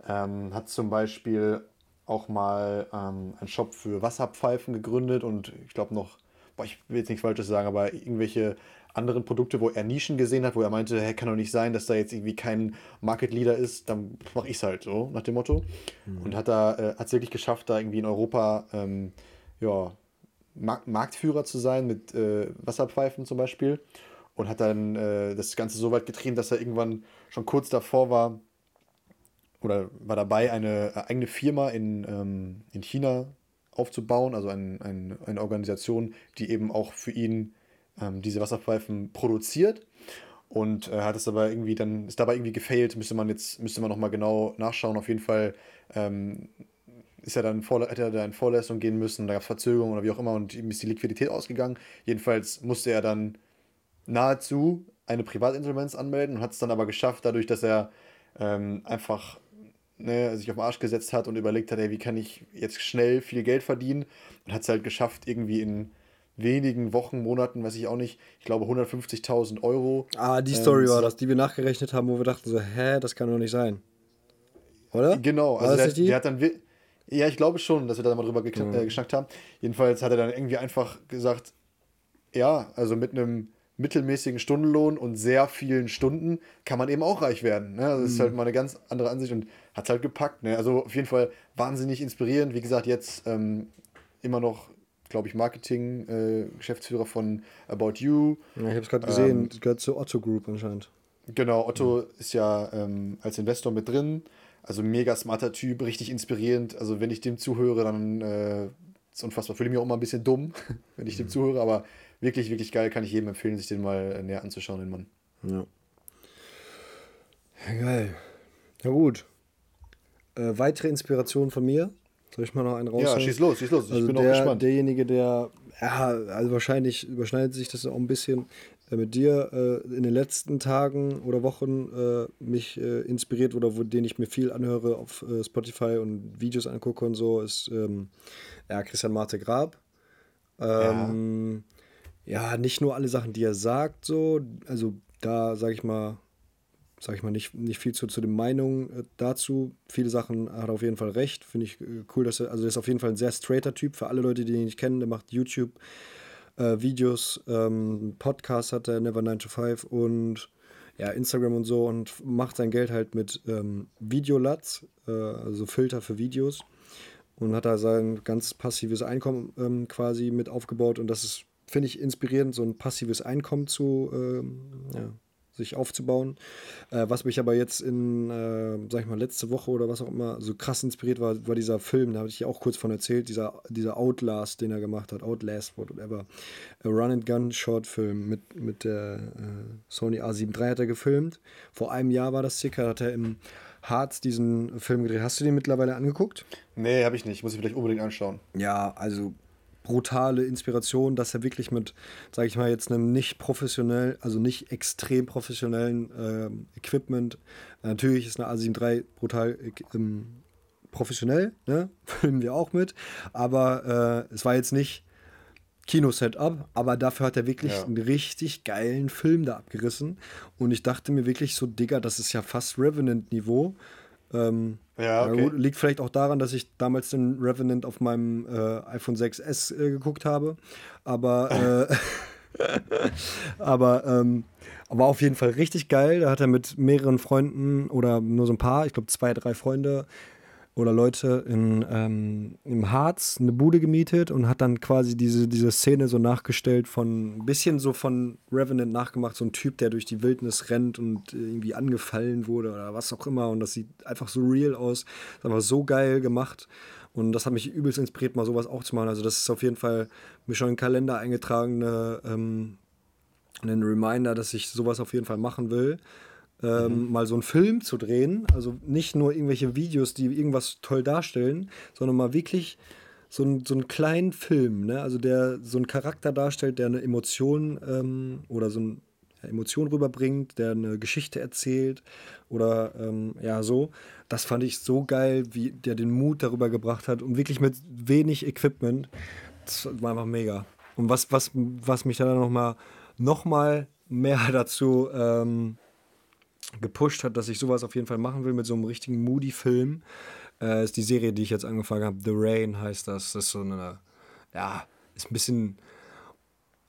ähm, hat zum Beispiel auch mal ähm, einen Shop für Wasserpfeifen gegründet und ich glaube noch, boah, ich will jetzt nichts Falsches sagen, aber irgendwelche anderen Produkte, wo er Nischen gesehen hat, wo er meinte, hey, kann doch nicht sein, dass da jetzt irgendwie kein Market Leader ist, dann mache ich es halt so, nach dem Motto. Mhm. Und hat da, äh, hat es wirklich geschafft, da irgendwie in Europa ähm, ja, Mark Marktführer zu sein mit äh, Wasserpfeifen zum Beispiel. Und hat dann äh, das Ganze so weit getrieben, dass er irgendwann schon kurz davor war, oder war dabei, eine äh, eigene Firma in, ähm, in China aufzubauen, also ein, ein, eine Organisation, die eben auch für ihn ähm, diese Wasserpfeifen produziert. Und äh, hat es aber irgendwie dann, ist dabei irgendwie gefailt, müsste man jetzt, müsste man nochmal genau nachschauen. Auf jeden Fall ähm, ist er dann vor, hätte er da in Vorlesung gehen müssen, da gab es Verzögerungen oder wie auch immer und ihm ist die Liquidität ausgegangen. Jedenfalls musste er dann nahezu eine Privatinsolvenz anmelden und hat es dann aber geschafft, dadurch, dass er ähm, einfach ne, sich auf den Arsch gesetzt hat und überlegt hat, ey, wie kann ich jetzt schnell viel Geld verdienen und hat es halt geschafft, irgendwie in wenigen Wochen, Monaten, weiß ich auch nicht, ich glaube 150.000 Euro.
Ah, die Story ähm, war das, die wir nachgerechnet haben, wo wir dachten so, hä, das kann doch nicht sein. Oder?
Genau, also der, der, hat dann, ja, ich glaube schon, dass wir da mal drüber mhm. äh, geschnackt haben. Jedenfalls hat er dann irgendwie einfach gesagt, ja, also mit einem mittelmäßigen Stundenlohn und sehr vielen Stunden kann man eben auch reich werden. Ne? Das ist mhm. halt mal eine ganz andere Ansicht und hat es halt gepackt. Ne? Also auf jeden Fall wahnsinnig inspirierend. Wie gesagt, jetzt ähm, immer noch glaube ich, Marketing-Geschäftsführer äh, von About You.
Ja, ich habe es gerade gesehen, ähm, gehört zur Otto Group anscheinend.
Genau, Otto mhm. ist ja ähm, als Investor mit drin. Also mega smarter Typ, richtig inspirierend. Also wenn ich dem zuhöre, dann äh, ist unfassbar. Fühle mich auch immer ein bisschen dumm, wenn ich mhm. dem zuhöre, aber wirklich, wirklich geil, kann ich jedem empfehlen, sich den mal äh, näher anzuschauen, den Mann.
Ja. ja geil. Ja gut. Äh, weitere Inspiration von mir. Soll ich mal noch einen raus? Ja, schieß los, schieß los. Ich also bin der, auch gespannt. Derjenige, der, ja, also wahrscheinlich überschneidet sich das auch ein bisschen mit dir äh, in den letzten Tagen oder Wochen äh, mich äh, inspiriert oder wo, den ich mir viel anhöre auf äh, Spotify und Videos angucke und so, ist ähm, ja, Christian Marte Grab. Ähm, ja. Ja, nicht nur alle Sachen, die er sagt, so, also da sage ich mal, sage ich mal, nicht, nicht viel zu, zu den Meinungen äh, dazu. Viele Sachen hat er auf jeden Fall recht. Finde ich äh, cool, dass er, also er ist auf jeden Fall ein sehr straighter Typ. Für alle Leute, die ihn nicht kennen, der macht YouTube, äh, Videos, ähm, Podcast hat er, Never 9 to 5 und ja, Instagram und so und macht sein Geld halt mit ähm, Videolats, äh, also Filter für Videos. Und hat da sein ganz passives Einkommen ähm, quasi mit aufgebaut und das ist, finde ich, inspirierend, so ein passives Einkommen zu, ähm, ja, sich aufzubauen. Äh, was mich aber jetzt in, äh, sag ich mal, letzte Woche oder was auch immer so krass inspiriert war, war dieser Film, da habe ich ja auch kurz von erzählt, dieser, dieser Outlast, den er gemacht hat, Outlast, whatever. A Run-and-Gun-Short-Film mit, mit der äh, Sony A7 III hat er gefilmt. Vor einem Jahr war das circa, hat er im Harz diesen Film gedreht. Hast du den mittlerweile angeguckt?
Nee, habe ich nicht. Muss ich vielleicht unbedingt anschauen.
Ja, also brutale Inspiration, dass er wirklich mit, sage ich mal, jetzt einem nicht professionell, also nicht extrem professionellen äh, Equipment, natürlich ist eine A7 III brutal ähm, professionell, ne? filmen wir auch mit, aber äh, es war jetzt nicht Kino-Setup, aber dafür hat er wirklich ja. einen richtig geilen Film da abgerissen und ich dachte mir wirklich so, Digga, das ist ja fast Revenant-Niveau. Ähm, ja, okay. gut, liegt vielleicht auch daran, dass ich damals den Revenant auf meinem äh, iPhone 6S äh, geguckt habe. Aber, äh, aber, ähm, war auf jeden Fall richtig geil. Da hat er mit mehreren Freunden oder nur so ein paar, ich glaube zwei, drei Freunde, oder Leute in, ähm, im Harz eine Bude gemietet und hat dann quasi diese, diese Szene so nachgestellt von ein bisschen so von Revenant nachgemacht, so ein Typ, der durch die Wildnis rennt und irgendwie angefallen wurde oder was auch immer und das sieht einfach so real aus, ist einfach so geil gemacht und das hat mich übelst inspiriert, mal sowas auch zu machen. Also das ist auf jeden Fall mir schon in den Kalender eingetragene ähm, ein Reminder, dass ich sowas auf jeden Fall machen will ähm, mhm. mal so einen Film zu drehen. Also nicht nur irgendwelche Videos, die irgendwas toll darstellen, sondern mal wirklich so, ein, so einen kleinen Film, ne? also der so einen Charakter darstellt, der eine Emotion ähm, oder so eine Emotion rüberbringt, der eine Geschichte erzählt oder ähm, ja so. Das fand ich so geil, wie der den Mut darüber gebracht hat und wirklich mit wenig Equipment. Das war einfach mega. Und was, was, was mich dann nochmal noch mal mehr dazu ähm, gepusht hat, dass ich sowas auf jeden Fall machen will mit so einem richtigen Moody-Film, äh, ist die Serie, die ich jetzt angefangen habe. The Rain heißt das. Das ist so eine, ja, ist ein bisschen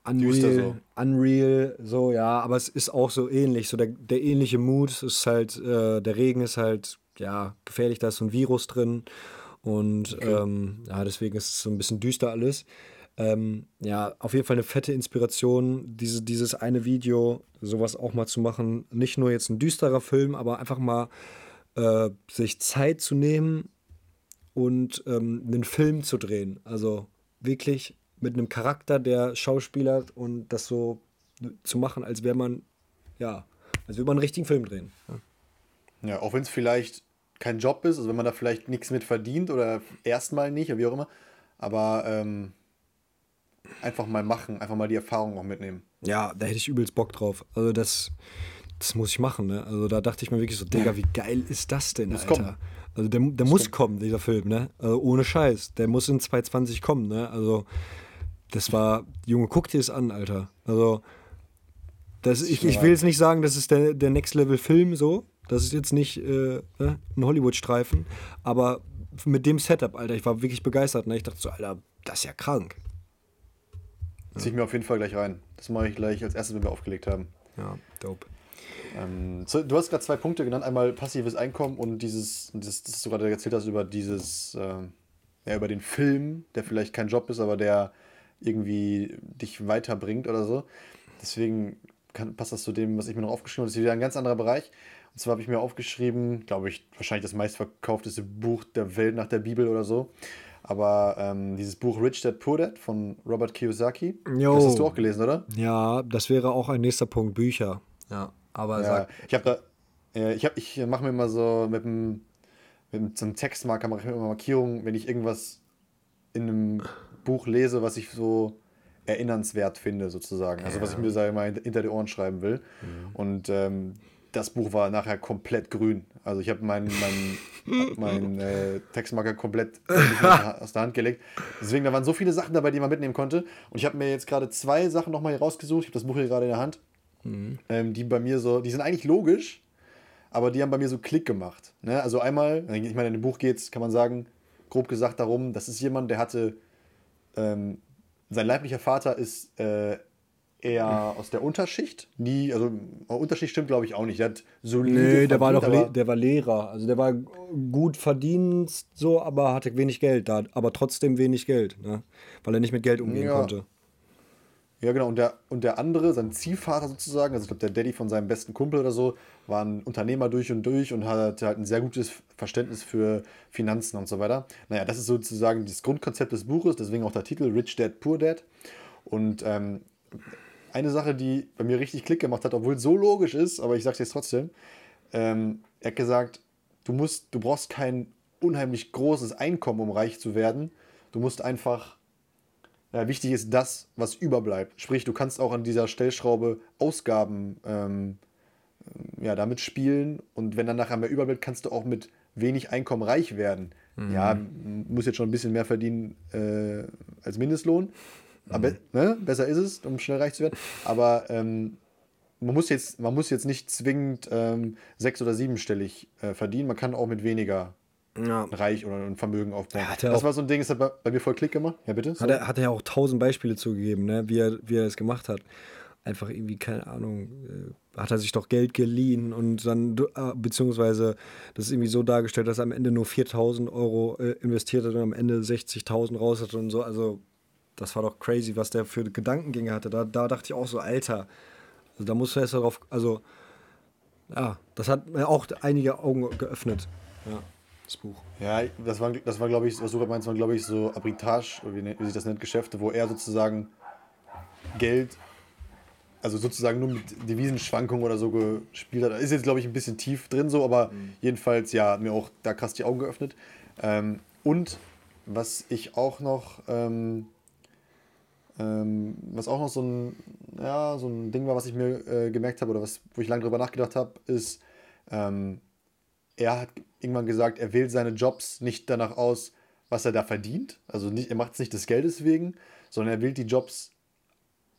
Unreal, so. Unreal, so, ja, aber es ist auch so ähnlich. So der, der ähnliche Mut ist halt, äh, der Regen ist halt, ja, gefährlich, da ist so ein Virus drin. Und okay. ähm, ja, deswegen ist es so ein bisschen düster alles. Ähm, ja, auf jeden Fall eine fette Inspiration, diese, dieses eine Video, sowas auch mal zu machen. Nicht nur jetzt ein düsterer Film, aber einfach mal äh, sich Zeit zu nehmen und ähm, einen Film zu drehen. Also wirklich mit einem Charakter, der Schauspieler und das so zu machen, als wäre man, ja, als würde man einen richtigen Film drehen.
Ja, auch wenn es vielleicht kein Job ist, also wenn man da vielleicht nichts mit verdient oder erstmal nicht oder wie auch immer, aber ähm, einfach mal machen, einfach mal die Erfahrung auch mitnehmen.
Ja, da hätte ich übelst Bock drauf. Also das, das muss ich machen, ne? Also da dachte ich mir wirklich so, Digga, wie geil ist das denn, muss Alter? Kommen. Also der, der muss kommen. kommen, dieser Film, ne? Also ohne Scheiß. Der muss in 2020 kommen, ne? Also das war, Junge, guck dir das an, Alter. Also das, ich, ich will jetzt nicht sagen, das ist der, der Next-Level-Film so. Das ist jetzt nicht äh, ne, ein Hollywood-Streifen. Aber mit dem Setup, Alter, ich war wirklich begeistert. Ne? Ich dachte so, Alter, das ist ja krank.
Ja. Zieh ich mir auf jeden Fall gleich rein. Das mache ich gleich als erstes, wenn wir aufgelegt haben.
Ja, dope.
Ähm, so, du hast gerade zwei Punkte genannt. Einmal passives Einkommen und dieses, das, das du gerade erzählt hast über dieses, äh, ja, über den Film, der vielleicht kein Job ist, aber der irgendwie dich weiterbringt oder so. Deswegen kann, passt das zu dem, was ich mir noch aufgeschrieben habe. Das ist wieder ein ganz anderer Bereich. Und zwar habe ich mir aufgeschrieben, glaube ich, wahrscheinlich das meistverkaufteste Buch der Welt nach der Bibel oder so. Aber ähm, dieses Buch Rich Dad Poor Dad von Robert Kiyosaki, jo. das hast du auch gelesen, oder?
Ja, das wäre auch ein nächster Punkt, Bücher. Ja, aber
ja, sag. Ich habe da, äh, ich, hab, ich mache mir immer so mit einem, mit so einem Textmarker mache ich mir immer Markierungen, wenn ich irgendwas in einem Buch lese, was ich so erinnernswert finde, sozusagen. Also, ja. was ich mir, sage mal, hinter die Ohren schreiben will. Mhm. Und ähm, das Buch war nachher komplett grün. Also, ich habe meinen mein, mein, äh, Textmarker komplett aus der Hand gelegt. Deswegen, da waren so viele Sachen dabei, die man mitnehmen konnte. Und ich habe mir jetzt gerade zwei Sachen nochmal hier rausgesucht. Ich habe das Buch hier gerade in der Hand. Mhm. Ähm, die bei mir so, die sind eigentlich logisch, aber die haben bei mir so Klick gemacht. Ne? Also, einmal, ich meine, in dem Buch geht es, kann man sagen, grob gesagt darum, das ist jemand, der hatte ähm, sein leiblicher Vater ist äh, eher aus der Unterschicht. Nie, also Unterschicht stimmt glaube ich auch nicht. Der hat
solide Nee, der war doch der war Lehrer. Also der war gut verdient so, aber hatte wenig Geld da, aber trotzdem wenig Geld, ne? Weil er nicht mit Geld umgehen ja. konnte.
Ja, genau. Und der, und der andere, sein Ziehvater sozusagen, also ich glaube, der Daddy von seinem besten Kumpel oder so, war ein Unternehmer durch und durch und hatte halt ein sehr gutes Verständnis für Finanzen und so weiter. Naja, das ist sozusagen das Grundkonzept des Buches, deswegen auch der Titel Rich Dad, Poor Dad. Und ähm, eine Sache, die bei mir richtig Klick gemacht hat, obwohl es so logisch ist, aber ich sage es jetzt trotzdem, ähm, er hat gesagt, du, musst, du brauchst kein unheimlich großes Einkommen, um reich zu werden. Du musst einfach ja, wichtig ist das, was überbleibt. Sprich, du kannst auch an dieser Stellschraube Ausgaben ähm, ja, damit spielen und wenn dann nachher mehr überbleibt, kannst du auch mit wenig Einkommen reich werden. Mhm. Ja, muss jetzt schon ein bisschen mehr verdienen äh, als Mindestlohn. Mhm. Aber ne, besser ist es, um schnell reich zu werden. Aber ähm, man, muss jetzt, man muss jetzt nicht zwingend ähm, sechs- oder siebenstellig äh, verdienen. Man kann auch mit weniger ja. reich oder ein Vermögen aufbauen. Ja, das war so ein Ding, das hat bei mir voll Klick gemacht. Ja, bitte?
Hat er, hat er ja auch tausend Beispiele zugegeben, ne? wie, er, wie er das gemacht hat. Einfach irgendwie, keine Ahnung, äh, hat er sich doch Geld geliehen und dann, äh, beziehungsweise das ist irgendwie so dargestellt, dass er am Ende nur 4000 Euro äh, investiert hat und am Ende 60.000 raus hat und so. Also, das war doch crazy, was der für Gedankengänge hatte. Da, da dachte ich auch so, Alter, also da musst du erst darauf, also, ja, das hat mir auch einige Augen geöffnet. Ja das Buch.
Ja, das war, das war glaube ich, was du gerade meinst, waren, glaube ich, so Arbitrage, wie, ne, wie sich das nennt, Geschäfte, wo er sozusagen Geld, also sozusagen nur mit Devisenschwankungen oder so gespielt hat. Ist jetzt, glaube ich, ein bisschen tief drin so, aber mhm. jedenfalls, ja, hat mir auch da krass die Augen geöffnet. Ähm, und was ich auch noch, ähm, ähm, was auch noch so ein, ja, so ein Ding war, was ich mir äh, gemerkt habe oder was, wo ich lange drüber nachgedacht habe, ist, ähm, er hat irgendwann gesagt, er wählt seine Jobs nicht danach aus, was er da verdient. Also nicht, er macht es nicht des Geldes wegen, sondern er wählt die Jobs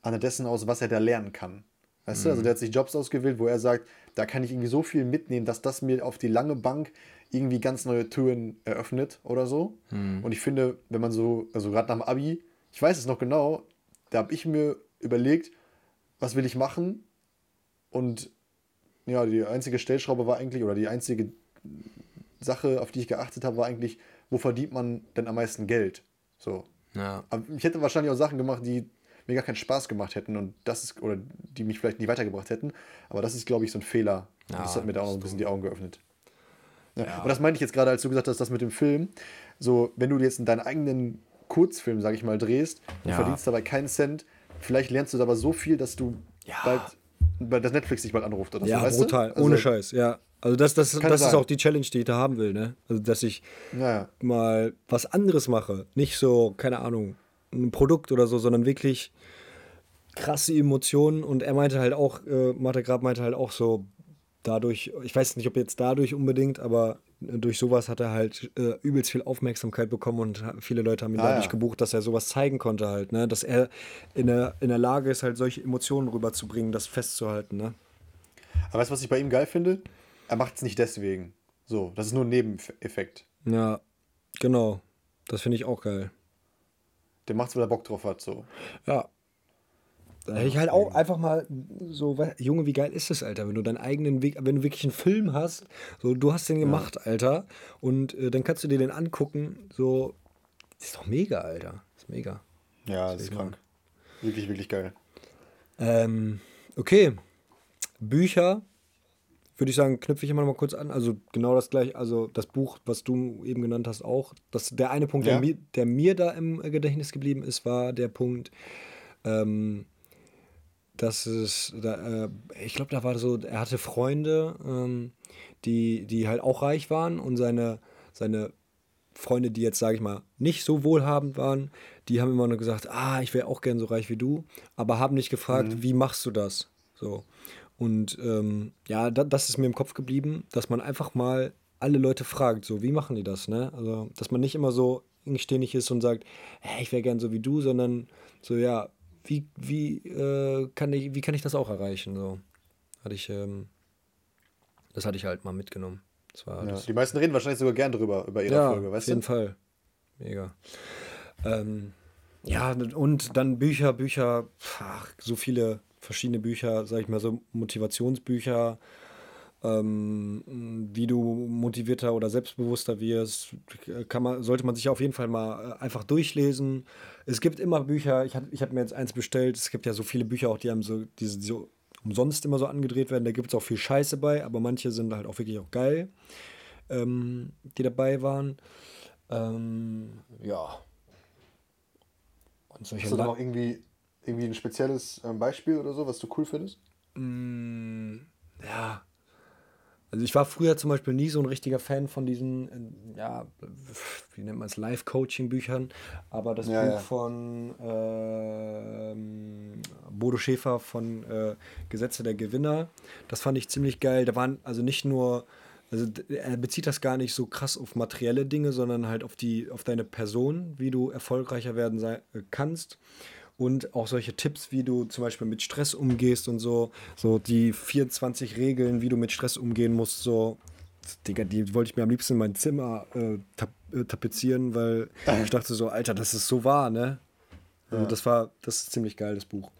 anhand dessen aus, was er da lernen kann. Weißt mhm. du, also mhm. der hat sich Jobs ausgewählt, wo er sagt, da kann ich irgendwie so viel mitnehmen, dass das mir auf die lange Bank irgendwie ganz neue Türen eröffnet oder so. Mhm. Und ich finde, wenn man so, also gerade nach dem Abi, ich weiß es noch genau, da habe ich mir überlegt, was will ich machen? Und ja, die einzige Stellschraube war eigentlich, oder die einzige Sache, auf die ich geachtet habe, war eigentlich, wo verdient man denn am meisten Geld? So.
Ja.
Aber ich hätte wahrscheinlich auch Sachen gemacht, die mir gar keinen Spaß gemacht hätten und das ist, oder die mich vielleicht nicht weitergebracht hätten. Aber das ist, glaube ich, so ein Fehler.
Ja,
das hat mir da auch noch ein bisschen die Augen geöffnet. Ja. Und das meinte ich jetzt gerade, als du gesagt hast, das mit dem Film. So, wenn du jetzt in deinen eigenen Kurzfilm, sag ich mal, drehst und
Ja.
verdienst dabei keinen Cent, vielleicht lernst du dabei so viel, dass du
Ja.
bald, bald das Netflix dich bald anruft oder
Ja,
so. Weißt
brutal,
Du? Also,
ohne Scheiß, ja. Also das, das, das ist auch die Challenge, die ich da haben will, ne? Also dass ich
Ja,
mal was anderes mache. Nicht so, keine Ahnung, ein Produkt oder so, sondern wirklich krasse Emotionen. Und er meinte halt auch, äh, Martha Grab meinte halt auch so, dadurch, ich weiß nicht, ob jetzt dadurch unbedingt, aber durch sowas hat er halt äh, übelst viel Aufmerksamkeit bekommen und viele Leute haben ihn
Ah,
dadurch
ja.
gebucht, dass er sowas zeigen konnte halt, ne? Dass er in der, in der Lage ist, halt solche Emotionen rüberzubringen, das festzuhalten, ne?
Aber weißt du, was ich bei ihm geil finde? Er macht es nicht deswegen. So, das ist nur ein Nebeneffekt.
Ja, genau. Das finde ich auch geil.
Der macht's, weil er Bock drauf hat. So.
Ja. Da hätte ich halt auch einfach mal so, Junge, wie geil ist das, Alter, wenn du deinen eigenen Weg, wenn du wirklich einen Film hast, so, du hast den gemacht, Alter, und äh, dann kannst du dir den angucken, so, ist doch mega, Alter, ist mega.
Ja, das ist krank. Wirklich, wirklich geil.
Ähm, okay, Bücher, würde ich sagen, knüpfe ich immer noch mal kurz an, also genau das gleiche, also das Buch, was du eben genannt hast, auch, das, der eine Punkt,
Ja.
der, mir, der mir da im Gedächtnis geblieben ist, war der Punkt, ähm, dass es, da, äh, ich glaube, da war so, er hatte Freunde, ähm, die, die halt auch reich waren und seine, seine Freunde, die jetzt, sage ich mal, nicht so wohlhabend waren, die haben immer nur gesagt, ah, ich wäre auch gern so reich wie du, aber haben nicht gefragt, wie machst du das? So. Und ähm, ja, da, das ist mir im Kopf geblieben, dass man einfach mal alle Leute fragt, so, wie machen die das, ne? Also, dass man nicht immer so engstirnig ist und sagt, hey, ich wäre gern so wie du, sondern so, ja, wie, wie, äh, kann ich, wie kann ich das auch erreichen? So, hatte ich, ähm, das hatte ich halt mal mitgenommen.
Ja. Die meisten reden wahrscheinlich sogar gern drüber, über ihre
Ja,
Folge,
auf
weißt
jeden
du?
Fall. Mega. Ähm, ja, und dann Bücher, Bücher, ach, so viele verschiedene Bücher, sag ich mal so Motivationsbücher, ähm, wie du motivierter oder selbstbewusster wirst, kann man, sollte man sich auf jeden Fall mal äh, einfach durchlesen. Es gibt immer Bücher, ich habe ich hab mir jetzt eins bestellt, es gibt ja so viele Bücher auch, die haben so, die so umsonst immer so angedreht werden, da gibt es auch viel Scheiße bei, aber manche sind halt auch wirklich auch geil, ähm, die dabei waren. Ähm, ja. Und solche
Hast du da noch irgendwie, irgendwie ein spezielles ähm, Beispiel oder so, was du cool findest?
Mm, ja. Also ich war früher zum Beispiel nie so ein richtiger Fan von diesen, äh, ja, wie nennt man es, Live-Coaching-Büchern. Aber das
Ja,
Buch
ja.
von ähm, Bodo Schäfer von äh, Gesetze der Gewinner, das fand ich ziemlich geil. Da waren also nicht nur, also er bezieht das gar nicht so krass auf materielle Dinge, sondern halt auf die, auf deine Person, wie du erfolgreicher werden sei, äh, kannst. Und auch solche Tipps, wie du zum Beispiel mit Stress umgehst und so, so die 24 Regeln, wie du mit Stress umgehen musst, so, Digga, die wollte ich mir am liebsten in mein Zimmer äh, tap äh, tapezieren, weil ich dachte so, Alter, das ist so wahr, ne? Also das war, das ist ziemlich geil, das Buch.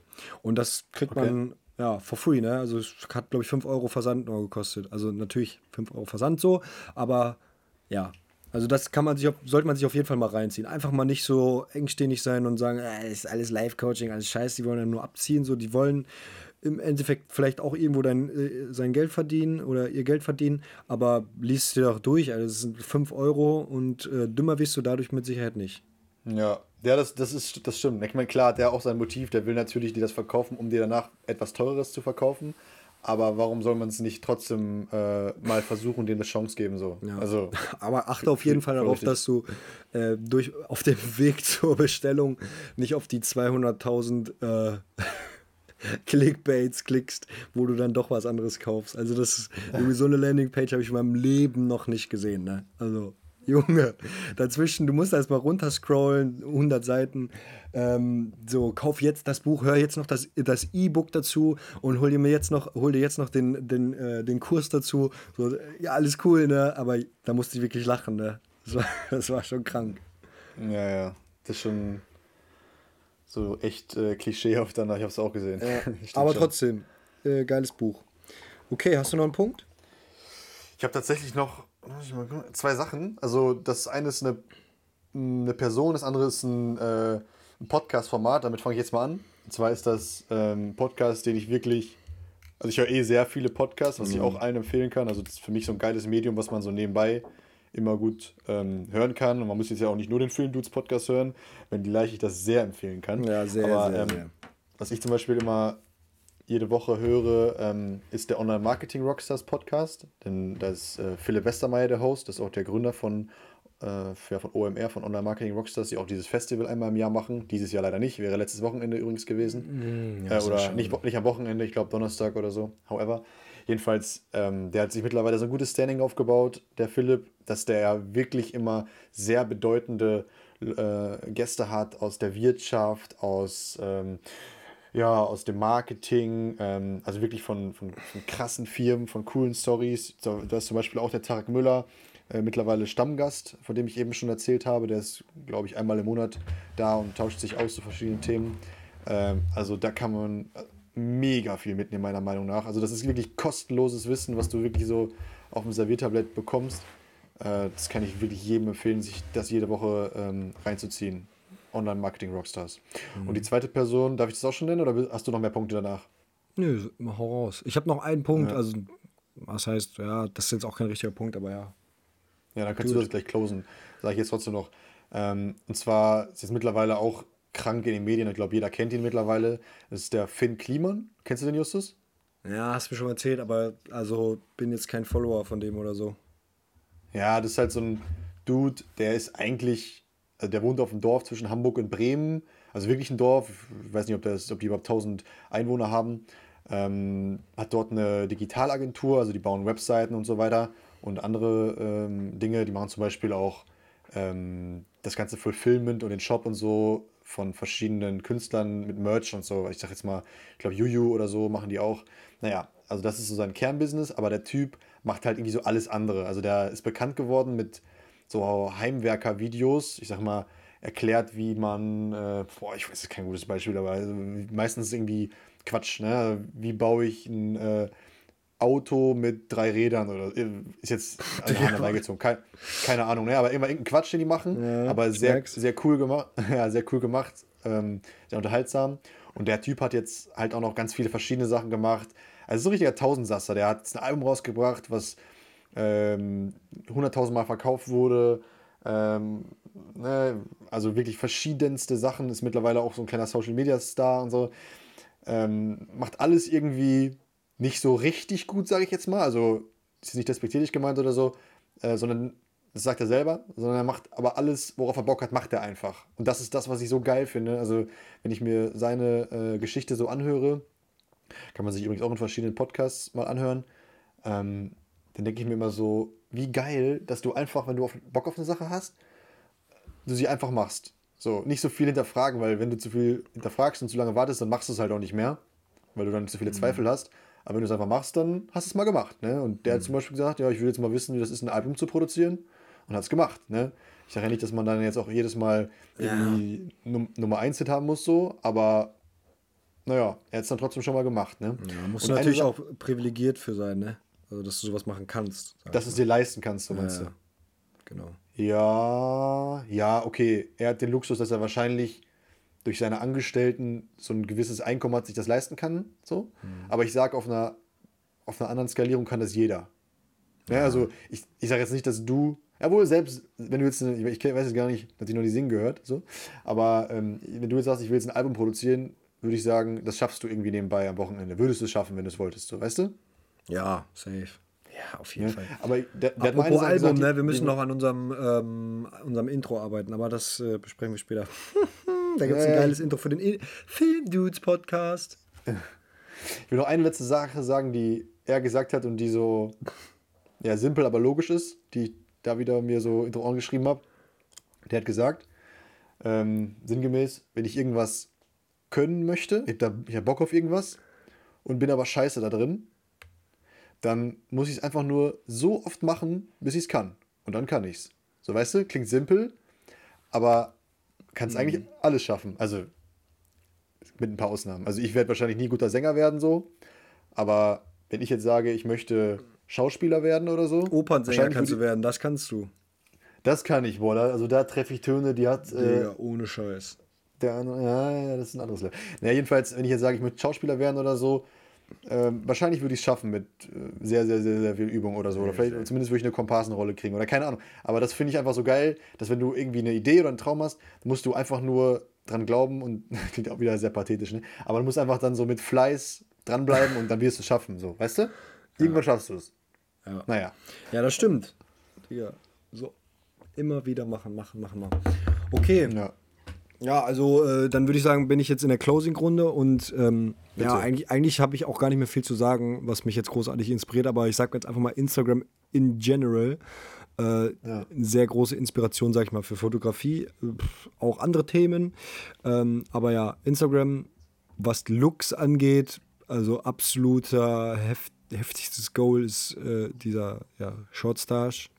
Und das kriegt
Okay.
man, ja, for free, ne? Also es hat, glaube ich, 5 Euro Versand nur gekostet. Also natürlich 5 Euro Versand so, aber ja. Also das kann man sich, sollte man sich auf jeden Fall mal reinziehen. Einfach mal nicht so engstirnig sein und sagen, äh, ist alles Live-Coaching, alles scheiße, die wollen ja nur abziehen. So, die wollen im Endeffekt vielleicht auch irgendwo dein, äh, sein Geld verdienen oder ihr Geld verdienen, aber liest dir doch durch. Also es sind 5 Euro und äh, dümmer wirst du dadurch mit Sicherheit nicht.
Ja. Ja, das, das, ist, das stimmt. Ich meine, klar, der hat auch sein Motiv, der will natürlich dir das verkaufen, um dir danach etwas Teureres zu verkaufen. Aber warum soll man es nicht trotzdem äh, mal versuchen, dem eine Chance geben? So?
Ja.
Also,
Aber achte auf jeden Fall darauf, dass du äh, durch, auf dem Weg zur Bestellung nicht auf die 200.000 äh, Clickbaits klickst, wo du dann doch was anderes kaufst. Also das ist irgendwie so eine Landingpage habe ich in meinem Leben noch nicht gesehen. Ne? Also Junge, dazwischen, du musst erst mal runterscrollen, 100 Seiten. Ähm, so, kauf jetzt das Buch, hör jetzt noch das das E-Book dazu und hol dir mir jetzt noch, hol dir jetzt noch den, den, äh, den Kurs dazu. So, ja, alles cool, ne? Aber da musste ich wirklich lachen, ne? Das war, das war schon krank.
ja, ja. Das ist schon. so echt äh, klischeehaft danach. Ich habe es auch gesehen. Stimmt
aber
schon.
trotzdem, äh, geiles Buch. Okay, hast du noch einen Punkt?
Ich habe tatsächlich noch zwei Sachen. Also das eine ist eine, eine Person, das andere ist ein, äh, ein Podcast-Format. Damit fange ich jetzt mal an. Und zwar ist das ähm, Podcast, den ich wirklich, also ich höre eh sehr viele Podcasts, was ich auch allen empfehlen kann. Also das ist für mich so ein geiles Medium, was man so nebenbei immer gut ähm, hören kann. Und man muss jetzt ja auch nicht nur den Film Dudes Podcast hören, wenn gleich ich das sehr empfehlen kann.
Ja, sehr,
Aber,
sehr,
ähm,
sehr.
Was ich zum Beispiel immer jede Woche höre, ähm, ist der Online Marketing Rockstars Podcast. Denn da ist äh, Philipp Westermeier der Host, das ist auch der Gründer von, äh, von OMR, von Online Marketing Rockstars, die auch dieses Festival einmal im Jahr machen. Dieses Jahr leider nicht, wäre letztes Wochenende übrigens gewesen.
ja,
äh, oder nicht, nicht am Wochenende, ich glaube Donnerstag oder so. However, jedenfalls, ähm, der hat sich mittlerweile so ein gutes Standing aufgebaut, der Philipp, dass der ja wirklich immer sehr bedeutende äh, Gäste hat aus der Wirtschaft, aus, ähm, ja, aus dem Marketing, ähm, also wirklich von, von, von krassen Firmen, von coolen Stories. Da ist zum Beispiel auch der Tarek Müller, äh, mittlerweile Stammgast, von dem ich eben schon erzählt habe. Der ist, glaube ich, einmal im Monat da und tauscht sich aus zu verschiedenen Themen. Ähm, also da kann man äh, mega viel mitnehmen, meiner Meinung nach. Also das ist wirklich kostenloses Wissen, was du wirklich so auf dem Serviertablett bekommst. Äh, das kann ich wirklich jedem empfehlen, sich das jede Woche ähm, reinzuziehen. Online Marketing Rockstars. Und die zweite Person, darf ich das auch schon nennen oder hast du noch mehr Punkte danach?
Nö, hau raus. Ich habe noch einen Punkt,
Ja.
also was heißt, ja, das ist jetzt auch kein richtiger Punkt, aber ja.
Ja, dann kannst du das gleich closen. Sage ich jetzt trotzdem noch. Ähm, und zwar ist jetzt mittlerweile auch krank in den Medien. Ich glaube, jeder kennt ihn mittlerweile. Das ist der Finn Kliman. Kennst du den, Justus?
Ja, hast mir schon erzählt, aber also bin jetzt kein Follower von dem oder so.
Ja, das ist halt so ein Dude, der ist eigentlich, also der wohnt auf dem Dorf zwischen Hamburg und Bremen. Also wirklich ein Dorf. Ich weiß nicht, ob, das, ob die überhaupt 1000 Einwohner haben. Ähm, hat dort eine Digitalagentur, also die bauen Webseiten und so weiter und andere ähm, Dinge. Die machen zum Beispiel auch ähm, das ganze Fulfillment und den Shop und so von verschiedenen Künstlern mit Merch und so. Ich sag jetzt mal, ich glaube, Juju oder so machen die auch. Naja, also das ist so sein Kernbusiness, aber der Typ macht halt irgendwie so alles andere. Also der ist bekannt geworden mit so Heimwerker-Videos. Ich sag mal, erklärt, wie man, äh, boah, ich weiß, das ist kein gutes Beispiel, aber also meistens irgendwie Quatsch, ne? Wie baue ich ein äh, Auto mit drei Rädern oder äh, ist jetzt an der Hand herbeigezogen. Kein, keine Ahnung, ne? Aber immer irgendein Quatsch, den die machen,
Ja,
aber sehr,
merk's.
sehr cool gemacht, ja, sehr cool gemacht, ähm, sehr unterhaltsam. Und der Typ hat jetzt halt auch noch ganz viele verschiedene Sachen gemacht. Also so ein richtiger Tausendsasser. Der hat ein Album rausgebracht, was ähm, 100.000 Mal verkauft wurde. Ähm, ne, also wirklich verschiedenste Sachen. Ist mittlerweile auch so ein kleiner Social Media Star und so. Ähm, macht alles irgendwie nicht so richtig gut, sage ich jetzt mal. Also ist nicht despektierlich gemeint oder so, äh, sondern das sagt er selber, sondern er macht aber alles, worauf er Bock hat, macht er einfach. Und das ist das, was ich so geil finde. Also, wenn ich mir seine äh, Geschichte so anhöre, kann man sich übrigens auch in verschiedenen Podcasts mal anhören, ähm, dann denke ich mir immer so, wie geil, dass du einfach, wenn du Bock auf eine Sache hast, du sie einfach machst. So, nicht so viel hinterfragen, weil wenn du zu viel hinterfragst und zu lange wartest, dann machst du es halt auch nicht mehr, weil du dann zu viele Zweifel hast. Aber wenn du es einfach machst, dann hast du es mal gemacht. Ne? Und der hat zum Beispiel gesagt, ja, ich will jetzt mal wissen, wie das ist, ein Album zu produzieren. Und hat es gemacht. Ne? Ich sage ja nicht, dass man dann jetzt auch jedes Mal irgendwie Num Nummer 1 Hit haben muss, so, aber naja, er hat es dann trotzdem schon mal gemacht. Ne?
Du
eine
natürlich auch privilegiert für sein, ne? Also, dass du sowas machen kannst.
Dass du es dir leisten kannst, so meinst
ja,
du.
Genau.
Ja, ja, okay. Er hat den Luxus, dass er wahrscheinlich durch seine Angestellten so ein gewisses Einkommen hat, sich das leisten kann. So. Aber ich sage, auf einer, auf einer anderen Skalierung kann das jeder. Ja, also ich, ich sage jetzt nicht, dass du, jawohl, selbst wenn du jetzt, eine, ich weiß jetzt gar nicht, dass ich noch nie singen gehört, so, aber ähm, wenn du jetzt sagst, ich will jetzt ein Album produzieren, würde ich sagen, das schaffst du irgendwie nebenbei am Wochenende. Würdest du es schaffen, wenn du es wolltest, so, weißt du?
Ja, safe. Ja, auf jeden
Ja.
Fall.
Aber der, der
Apropos Album,
gesagt,
ne? Wir müssen noch an unserem, ähm, unserem Intro arbeiten, aber das äh, besprechen wir später. da gibt es ein
ja.
geiles Intro für den I Film Dudes Podcast.
Ich will noch eine letzte Sache sagen, die er gesagt hat und die so ja, simpel, aber logisch ist, die ich da wieder mir so in die Ohren geschrieben habe. Der hat gesagt, ähm, sinngemäß, wenn ich irgendwas können möchte, ich habe hab Bock auf irgendwas und bin aber scheiße da drin, dann muss ich es einfach nur so oft machen, bis ich es kann. Und dann kann ich es. So, weißt du, klingt simpel, aber kannst eigentlich alles schaffen. Also, Mit ein paar Ausnahmen. Also ich werde wahrscheinlich nie guter Sänger werden, so. Aber wenn ich jetzt sage, ich möchte Schauspieler werden oder so.
Opernsänger kannst du werden, das kannst du.
Das kann ich, boah. Also da treffe ich Töne, die hat. Äh,
Digga, ohne Scheiß.
der ja, ja, das ist ein anderes Level. Naja, jedenfalls, wenn ich jetzt sage, ich möchte Schauspieler werden oder so, ähm, wahrscheinlich würde ich es schaffen mit äh, sehr, sehr, sehr, sehr viel Übung oder so. Oder vielleicht zumindest würde ich eine Komparsenrolle kriegen oder keine Ahnung. Aber das finde ich einfach so geil, dass wenn du irgendwie eine Idee oder einen Traum hast, musst du einfach nur dran glauben und klingt auch wieder sehr pathetisch, ne? Aber du musst einfach dann so mit Fleiß dranbleiben und dann wirst du es schaffen, so, weißt du? Irgendwann schaffst du es.
Ja.
Naja.
Ja, das stimmt. Digga, so. Immer wieder machen, machen, machen, machen. Okay.
Ja.
Ja, also äh, dann würde ich sagen, bin ich jetzt in der Closing-Runde und ähm, ja, eigentlich, eigentlich habe ich auch gar nicht mehr viel zu sagen, was mich jetzt großartig inspiriert, aber ich sage jetzt einfach mal Instagram in general. Äh,
Ja.
Eine sehr große Inspiration, sag ich mal, für Fotografie, Pff, auch andere Themen. Ähm, aber ja, Instagram, was Looks angeht, also absoluter heft, heftigstes Goal ist äh, dieser ja, Shortstash.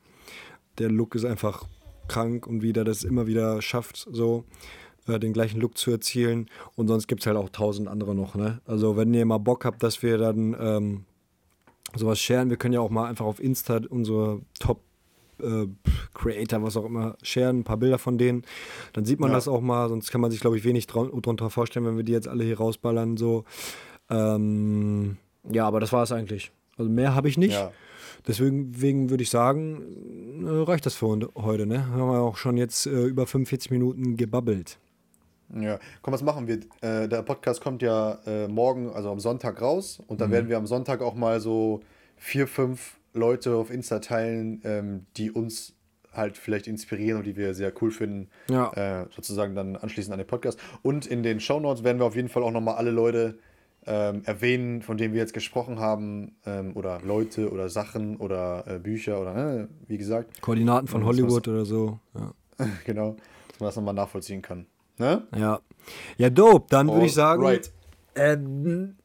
Der Look ist einfach krank und wie der das immer wieder schafft, so äh, den gleichen Look zu erzielen. Und sonst gibt es halt auch tausend andere noch. Ne? Also wenn ihr mal Bock habt, dass wir dann ähm, sowas sharen, wir können ja auch mal einfach auf Insta unsere Top äh, Creator, was auch immer, sharen, ein paar Bilder von denen. Dann sieht man
Ja.
das auch mal, sonst kann man sich, glaube ich, wenig drunter vorstellen, wenn wir die jetzt alle hier rausballern. So. Ähm, ja, aber das war es eigentlich. Also mehr habe ich nicht.
Ja.
Deswegen wegen würde ich sagen, äh, reicht das für heute. Ne? Haben wir auch schon jetzt äh, über 45 Minuten gebabbelt.
Ja, komm, was machen wir? Äh, der Podcast kommt ja äh, morgen, also am Sonntag raus. Und dann werden wir am Sonntag auch mal so vier, fünf Leute auf Insta teilen, ähm, die uns halt vielleicht inspirieren und die wir sehr cool finden.
Ja.
Äh, sozusagen dann anschließend an den Podcast. Und in den Shownotes werden wir auf jeden Fall auch nochmal alle Leute ähm, erwähnen, von denen wir jetzt gesprochen haben. Ähm, oder Leute oder Sachen oder äh, Bücher oder, ne, wie gesagt.
Koordinaten von Hollywood oder so. Ja.
genau, dass man das nochmal nachvollziehen kann. Ne?
Ja, ja dope. Dann würde ich sagen,
Alright.
ähm,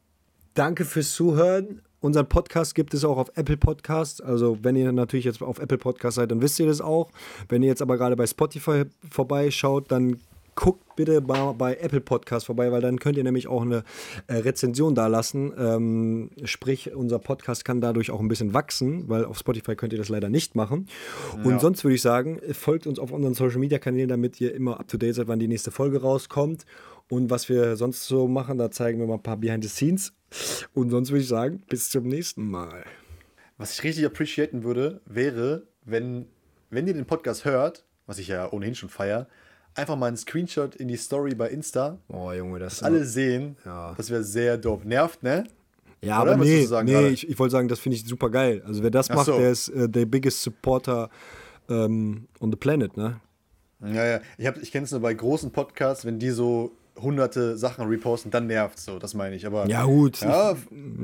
danke fürs Zuhören. Unseren Podcast gibt es auch auf Apple Podcasts. Also, wenn ihr natürlich jetzt auf Apple Podcast seid, dann wisst ihr das auch. Wenn ihr jetzt aber gerade bei Spotify vorbeischaut, dann guckt bitte mal bei Apple Podcast vorbei, weil dann könnt ihr nämlich auch eine äh, Rezension da lassen. Ähm, sprich, unser Podcast kann dadurch auch ein bisschen wachsen, weil auf Spotify könnt ihr das leider nicht machen. Und
Ja.
sonst würde ich sagen, folgt uns auf unseren Social Media Kanälen, damit ihr immer up to date seid, wann die nächste Folge rauskommt. Und was wir sonst so machen, da zeigen wir mal ein paar Behind the Scenes. Und sonst würde ich sagen, bis zum nächsten Mal.
Was ich richtig appreciaten würde, wäre, wenn, wenn ihr den Podcast hört, was ich ja ohnehin schon feier, einfach mal einen Screenshot in die Story bei Insta.
Oh, Junge, das
Alle sehen.
Ja.
Das wäre sehr dope. Nervt, ne?
Ja,
Oder?
aber
Was
nee,
sagen
nee
gerade?
ich, ich wollte sagen, das finde ich super geil. Also wer das
Ach
macht,
so.
der ist äh, der biggest supporter ähm, on the planet, ne?
Ja, ja. Ich, hab- ich kenne es nur bei großen Podcasts, wenn die so hunderte Sachen reposten, dann nervt so, das meine ich. Aber
Ja, gut.
Ja,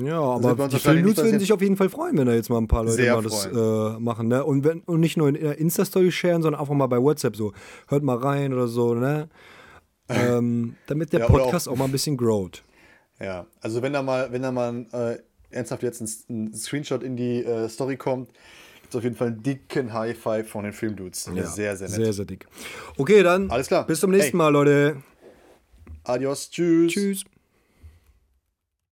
ja aber die
wahrscheinlich
Film
nicht
News würden sich auf jeden Fall freuen, wenn da jetzt mal ein paar Leute mal das äh, machen, ne? Und, wenn, und nicht nur in der Insta-Story sharen, sondern einfach mal bei WhatsApp so. Hört mal rein oder so, ne? ähm, damit der
Ja,
Podcast auch, mal ein bisschen growt.
Ja, also wenn da mal, wenn da mal äh, ernsthaft jetzt ein, ein Screenshot in die äh, Story kommt, gibt es auf jeden Fall einen dicken High Five von den Filmdudes. Ja. Sehr, sehr nett.
Sehr, sehr dick. Okay, dann
Alles klar.
bis zum nächsten
Hey.
Mal, Leute.
Adios, tschüss.
Tschüss.